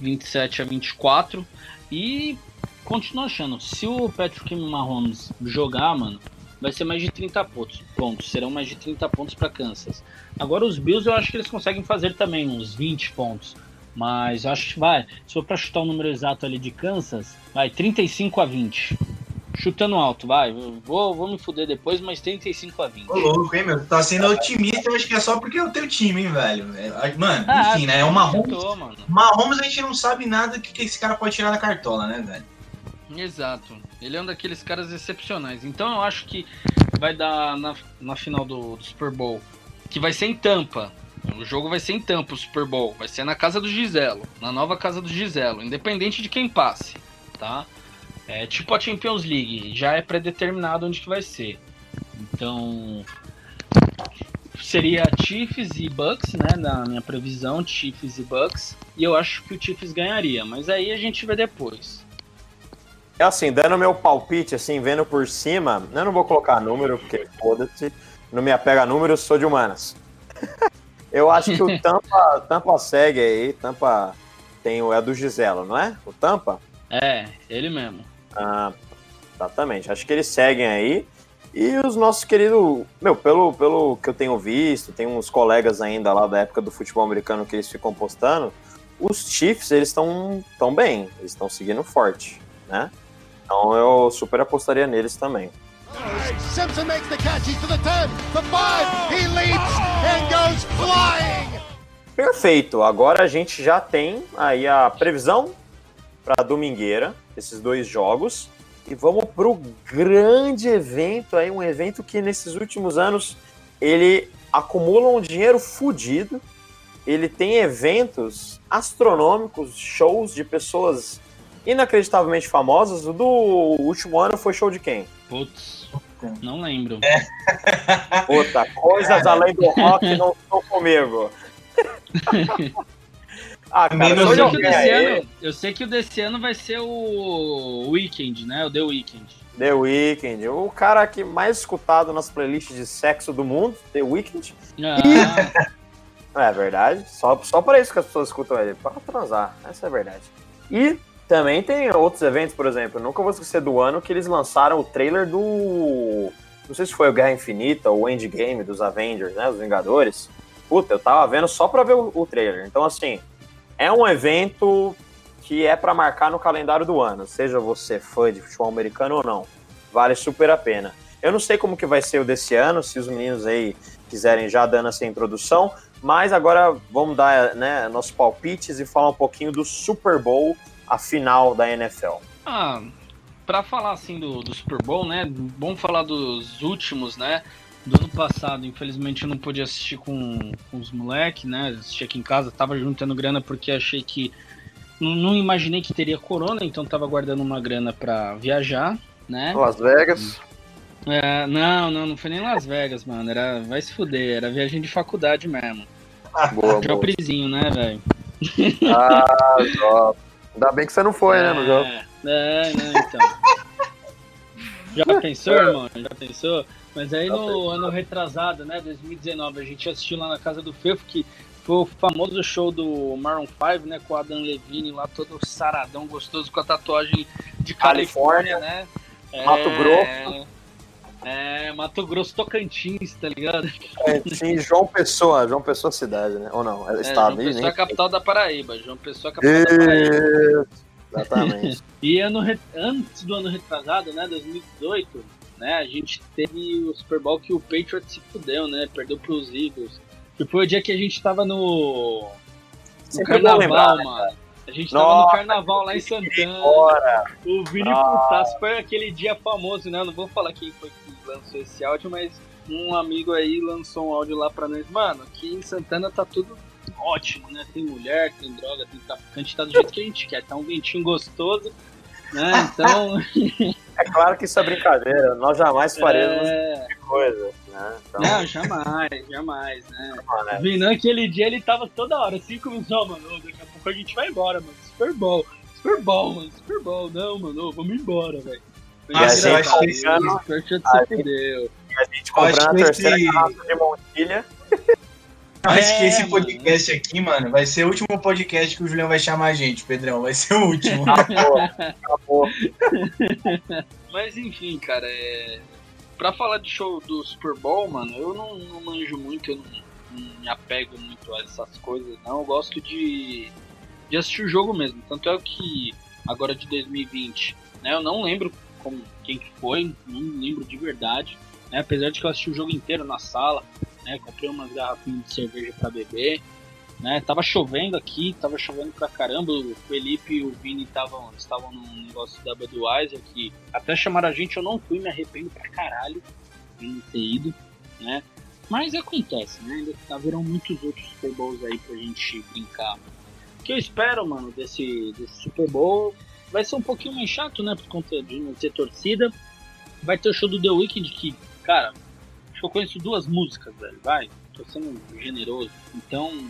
27 a 24 e continuo achando, se o Patrick Mahomes jogar, mano, vai ser mais de 30 pontos. Pontos, serão mais de 30 pontos para Kansas. Agora os Bills eu acho que eles conseguem fazer também uns 20 pontos. Mas acho que vai. Se for pra chutar o número exato ali de Kansas, vai 35 a 20. Chutando alto, vai. Vou, vou me fuder depois, mas 35 a 20. Ô, louco, hein, meu? Tá sendo otimista, eu acho que é só porque é o teu time, hein, velho. É, mano, ah, enfim, né? É uma Mahomes. Mahomes a gente não sabe nada que, que esse cara pode tirar da cartola, né, velho? Exato. Ele é um daqueles caras excepcionais. Então eu acho que vai dar na, na final do, do Super Bowl, que vai ser em Tampa. O jogo vai ser em Tampa, o Super Bowl. Vai ser na casa do Giselo, na nova casa do Giselo, independente de quem passe, tá? É tipo a Champions League, já é pré-determinado onde que vai ser. Então, seria Chiefs e Bucks, né? Na minha previsão, Chiefs e Bucks. E eu acho que o Chiefs ganharia, mas aí a gente vê depois. É assim, dando meu palpite, assim, vendo por cima, eu não vou colocar número, porque foda-se, não me apega a números, sou de humanas. eu acho que o Tampa, Tampa segue aí, Tampa tem o é do Giselo, não é? O Tampa? É, ele mesmo. Ah, exatamente. Acho que eles seguem aí. E os nossos queridos, meu, pelo, pelo que eu tenho visto, tem uns colegas ainda lá da época do futebol americano que eles ficam postando, os Chiefs, eles estão tão bem, eles estão seguindo forte, né? Então eu super apostaria neles também. Simpson makes the catch, he's to the 10, the 5, he leaps and goes flying! Perfeito, agora a gente já tem aí a previsão para domingueira, esses dois jogos. E vamos para o grande evento aí, um evento que nesses últimos anos ele acumula um dinheiro fodido. Ele tem eventos astronômicos, shows de pessoas inacreditavelmente famosas. O do último ano foi show de quem? Putz, não lembro. É. Puta, coisas além do rock não estão comigo. Ah, cara, eu, sei que o desse ano, eu sei que o desse ano vai ser o Weekend, né? O The Weekend. The Weeknd, o cara que mais escutado nas playlists de sexo do mundo, The Weeknd. Ah. E... é verdade, só, só para isso que as pessoas escutam ele, para transar, essa é a verdade. E também tem outros eventos, por exemplo, eu nunca vou esquecer do ano que eles lançaram o trailer do. Não sei se foi o Guerra Infinita ou o Endgame dos Avengers, né? Os Vingadores. Puta, eu tava vendo só pra ver o, o trailer. Então, assim, é um evento que é para marcar no calendário do ano, seja você fã de futebol americano ou não. Vale super a pena. Eu não sei como que vai ser o desse ano, se os meninos aí quiserem já dando essa introdução, mas agora vamos dar né, nossos palpites e falar um pouquinho do Super Bowl, a final da NFL. Ah, para falar assim do, do Super Bowl, né? Vamos falar dos últimos, né? Do ano passado, infelizmente eu não pude assistir com, com os moleques, né? Assisti aqui em casa, tava juntando grana porque achei que. Não, não imaginei que teria corona, então tava guardando uma grana para viajar, né? Las Vegas. É, não, não, não foi nem Las Vegas, mano. Era. Vai se fuder, era viagem de faculdade mesmo. Boa, Dropzinho, né, velho? Ah, top. Ainda bem que você não foi, é, né, no jogo. É, né, então. Já pensou, irmão? Já pensou? Mas aí no ano retrasado, né, 2019, a gente assistiu lá na casa do Fefo, que foi o famoso show do Maroon 5, né, com o Adam Levine lá todo saradão, gostoso, com a tatuagem de Califórnia, Califórnia né? Mato é... Grosso. É, Mato Grosso Tocantins, tá ligado? É, sim, João Pessoa, João Pessoa cidade, né? Ou não? É, estado, é, João Pessoa é a capital da Paraíba, João Pessoa é a capital da Paraíba. Exatamente. e ano, antes do ano retrasado, né, 2018, né? A gente teve o Super Bowl que o Patriots se fudeu, né? Perdeu pros Eagles. Que foi o dia que a gente tava no. No carnaval, lembrar, né, mano. A gente Nossa, tava no carnaval lá em Santana. O Vini Putaço foi aquele dia famoso, né? Eu não vou falar quem foi que lançou esse áudio, mas um amigo aí lançou um áudio lá pra nós. Mano, aqui em Santana tá tudo ótimo, né? Tem mulher, tem droga, tem traficante, tá do jeito que a gente quer. Tá um ventinho gostoso, né? Então. É claro que isso é brincadeira, nós jamais faremos é... tipo de coisa. Né? Então... Não, jamais, jamais, né? Jamais. Vinan, aquele dia ele tava toda hora, cinco minutos, ó, mano, daqui a pouco a gente vai embora, mano. Super bom, super bom, mano, super bom. Não, mano, vamos embora, velho. E a gente comprando, a gente, a gente comprando a terceira esse... garrafa de Montilha. Acho é, que esse podcast mano. aqui, mano, vai ser o último podcast que o Julião vai chamar a gente, Pedrão. Vai ser o último. acabou, acabou. Mas enfim, cara, é... pra falar de show do Super Bowl, mano, eu não, não manjo muito, eu não, não, me apego muito a essas coisas, não. Eu gosto de, de assistir o jogo mesmo. Tanto é que agora de 2020, né? Eu não lembro como, quem que foi, não lembro de verdade. Né, apesar de que eu assisti o jogo inteiro na sala né? Comprei umas garrafinhas de cerveja para beber. né? Tava chovendo aqui, tava chovendo pra caramba. O Felipe e o Vini estavam estavam num negócio da Budweiser que até chamaram a gente, eu não fui, me arrependo pra caralho de não ter ido, né? Mas acontece, né? Ainda haverão muitos outros Super Bowls aí pra gente brincar. O que eu espero, mano, desse, desse Super Bowl vai ser um pouquinho mais chato, né? Por conta de não ter torcida. Vai ter o show do The Weeknd que, cara, acho que eu conheço duas músicas, velho. Vai, tô sendo generoso. Então,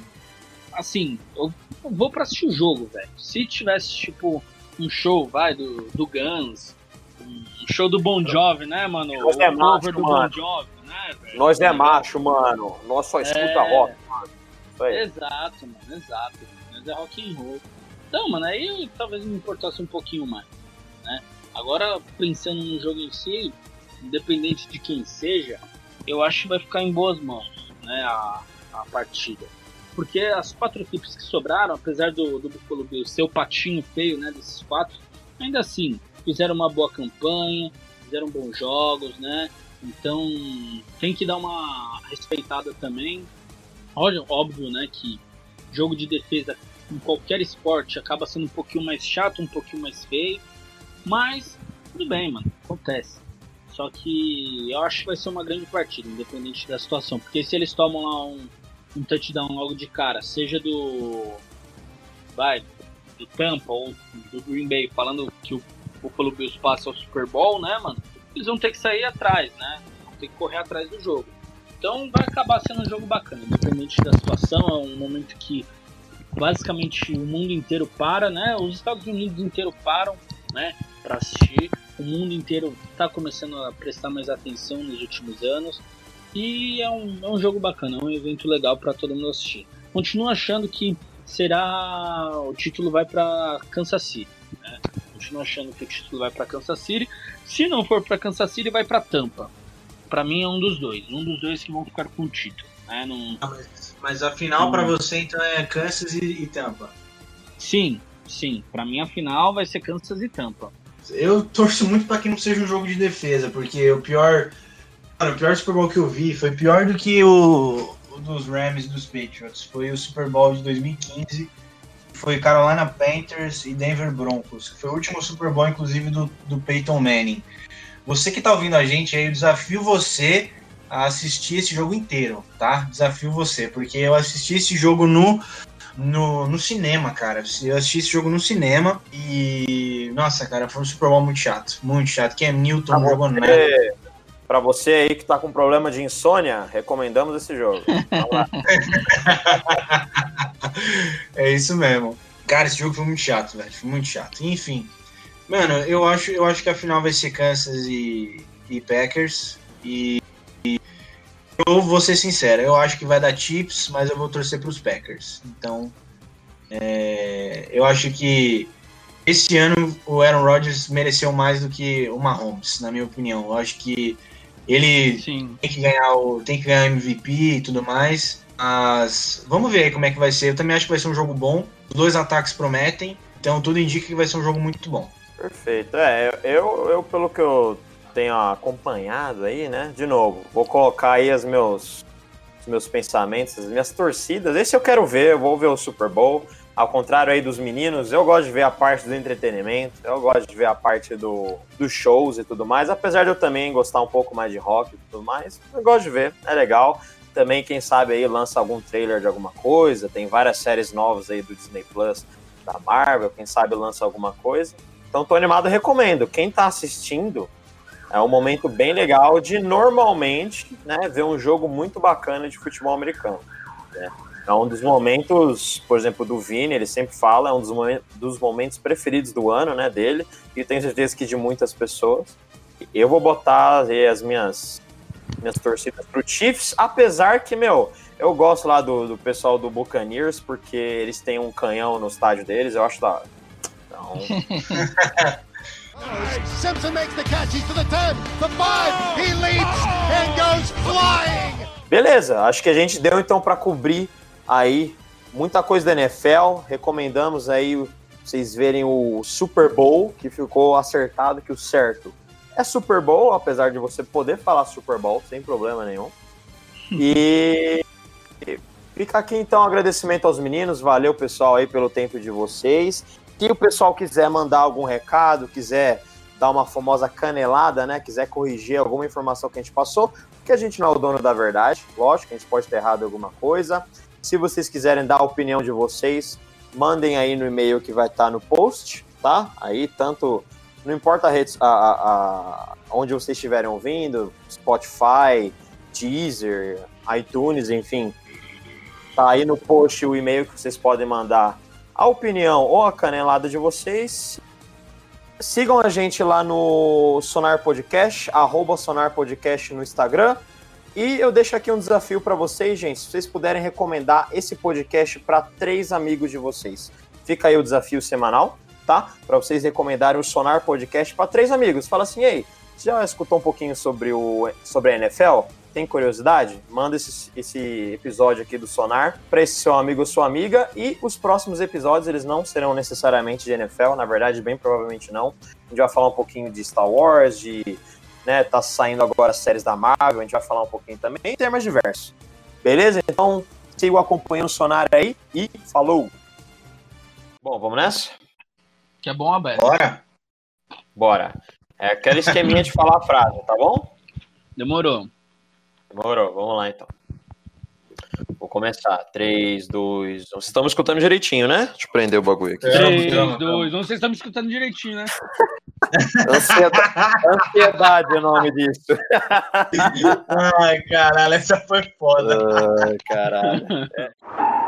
assim, eu vou pra assistir o jogo, velho. Se tivesse, tipo, um show, vai, do, do Guns, um show do Bon Jovi, né, mano? Nós é macho, do mano. Bon Jovi, né, velho? Nós é macho, mano. Nós só escuta é... rock, mano. Exato, mano, exato. Nós é rock and roll. Então, mano, aí talvez me importasse um pouquinho mais, né? Agora, pensando no jogo em si, independente de quem seja, eu acho que vai ficar em boas mãos, né, a, a partida. Porque as quatro equipes que sobraram, apesar do, do Buffalo Bills ser o patinho feio, né, desses quatro, ainda assim, fizeram uma boa campanha, fizeram bons jogos, né, então tem que dar uma respeitada também. Óbvio, óbvio né, que jogo de defesa em qualquer esporte acaba sendo um pouquinho mais chato, um pouquinho mais feio, mas tudo bem, mano, acontece. Só que eu acho que vai ser uma grande partida, independente da situação. Porque se eles tomam lá um, um touchdown logo de cara, seja do. Vai, do Tampa ou do Green Bay, falando que o Buffalo Bills passa ao Super Bowl, né, mano? Eles vão ter que sair atrás, né? Vão ter que correr atrás do jogo. Então vai acabar sendo um jogo bacana, independente da situação. É um momento que basicamente o mundo inteiro para, né? Os Estados Unidos inteiro param, né? Para assistir. O mundo inteiro está começando a prestar mais atenção nos últimos anos. E é um, é um jogo bacana, é um evento legal para todo mundo assistir. Continuo achando que será. O título vai para Kansas City. Né? Continuo achando que o título vai para Kansas City. Se não for para Kansas City, vai para Tampa. Para mim é um dos dois. Um dos dois que vão ficar com o título. Né? Não... Ah, mas, mas a final para você então é Kansas e, e Tampa? Sim, sim. Para mim a final vai ser Kansas e Tampa. Eu torço muito para que não seja um jogo de defesa, porque o pior Cara, o pior Super Bowl que eu vi foi pior do que o, o dos Rams e dos Patriots. Foi o Super Bowl de 2015. Foi Carolina Panthers e Denver Broncos. Foi o último Super Bowl, inclusive, do, do Peyton Manning. Você que tá ouvindo a gente aí, eu desafio você a assistir esse jogo inteiro, tá? Desafio você, porque eu assisti esse jogo no, no, no cinema, cara. Eu assisti esse jogo no cinema e. Nossa, cara, foi um Super Bowl muito chato. Muito chato. Cam Newton não jogou nada. Para você aí que tá com problema de insônia, recomendamos esse jogo. é isso mesmo. Cara, esse jogo foi muito chato, velho. Foi muito chato. Enfim. Mano, eu acho, eu acho que a final vai ser Kansas e, e Packers. E, e, eu vou ser sincero, eu acho que vai dar chips, mas eu vou torcer para os Packers. Então, é, eu acho que esse ano o Aaron Rodgers mereceu mais do que o Mahomes, na minha opinião. Eu acho que ele Sim. tem que ganhar o tem que ganhar MVP e tudo mais. Mas vamos ver aí como é que vai ser. Eu também acho que vai ser um jogo bom. Os dois ataques prometem. Então tudo indica que vai ser um jogo muito bom. Perfeito. É, eu, eu pelo que eu tenho acompanhado aí, né? De novo, vou colocar aí os meus, os meus pensamentos, as minhas torcidas. Esse eu quero ver, eu vou ver o Super Bowl. Ao contrário aí dos meninos, eu gosto de ver a parte do entretenimento, eu gosto de ver a parte do, dos shows e tudo mais, apesar de eu também gostar um pouco mais de rock e tudo mais, eu gosto de ver, é legal. Também, quem sabe aí lança algum trailer de alguma coisa, tem várias séries novas aí do Disney Plus da Marvel, quem sabe lança alguma coisa. Então tô animado, recomendo. Quem tá assistindo, é um momento bem legal de normalmente né, ver um jogo muito bacana de futebol americano. Né? É um dos momentos, por exemplo, do Vini, ele sempre fala, é um dos momentos, dos momentos preferidos do ano, né, dele, e tenho certeza que de muitas pessoas. Eu vou botar as minhas, minhas torcidas pro Chiefs, apesar que, meu, eu gosto lá do, do pessoal do Buccaneers, porque eles têm um canhão no estádio deles, eu acho da Então... Simpson makes the catch, he's to the 10, the 5, he leaps and goes flying! Beleza, acho que a gente deu então para cobrir aí muita coisa da NFL. Recomendamos aí vocês verem o Super Bowl, que ficou acertado que o certo é Super Bowl, apesar de você poder falar Super Bowl sem problema nenhum. E Fica aqui então um agradecimento aos meninos, valeu pessoal aí pelo tempo de vocês. Se o pessoal quiser mandar algum recado, quiser dar uma famosa canelada, né? Quiser corrigir alguma informação que a gente passou, porque a gente não é o dono da verdade, lógico, a gente pode ter errado alguma coisa. Se vocês quiserem dar a opinião de vocês, mandem aí no e-mail que vai estar no post, tá? Aí, tanto. Não importa a rede, a, a, a, onde vocês estiverem ouvindo, Spotify, Deezer, iTunes, enfim. Tá aí no post o e-mail que vocês podem mandar a opinião ou a canelada de vocês. Sigam a gente lá no Sonar Podcast, arroba Sonar Podcast no Instagram. E eu deixo aqui um desafio para vocês, gente. Se vocês puderem recomendar esse podcast para três amigos de vocês. Fica aí o desafio semanal, tá? Para vocês recomendarem o Sonar Podcast para três amigos. Fala assim, ei, você já escutou um pouquinho sobre, o, sobre a NFL? Tem curiosidade? Manda esse, esse episódio aqui do Sonar para esse seu amigo ou sua amiga. E os próximos episódios, eles não serão necessariamente de NFL, na verdade, bem provavelmente não. A gente vai falar um pouquinho de Star Wars, de né? Tá saindo agora as séries da Marvel, a gente vai falar um pouquinho também, em temas diversos. Beleza? Então, sigo acompanhando o Sonar aí e falou! Bom, vamos nessa? Que é bom aberto. Bora! Bora. É aquela esqueminha de falar a frase, tá bom? Demorou. Demorou, vamos lá então. Vou começar. 3, 2, 1. Vocês estão me escutando direitinho, né? Deixa eu prender o bagulho aqui. 3, 2, 1. Vocês estão me escutando direitinho, né? Ansiedade, ansiedade é o nome disso. Ai, caralho, essa foi foda. Ai, caralho. É.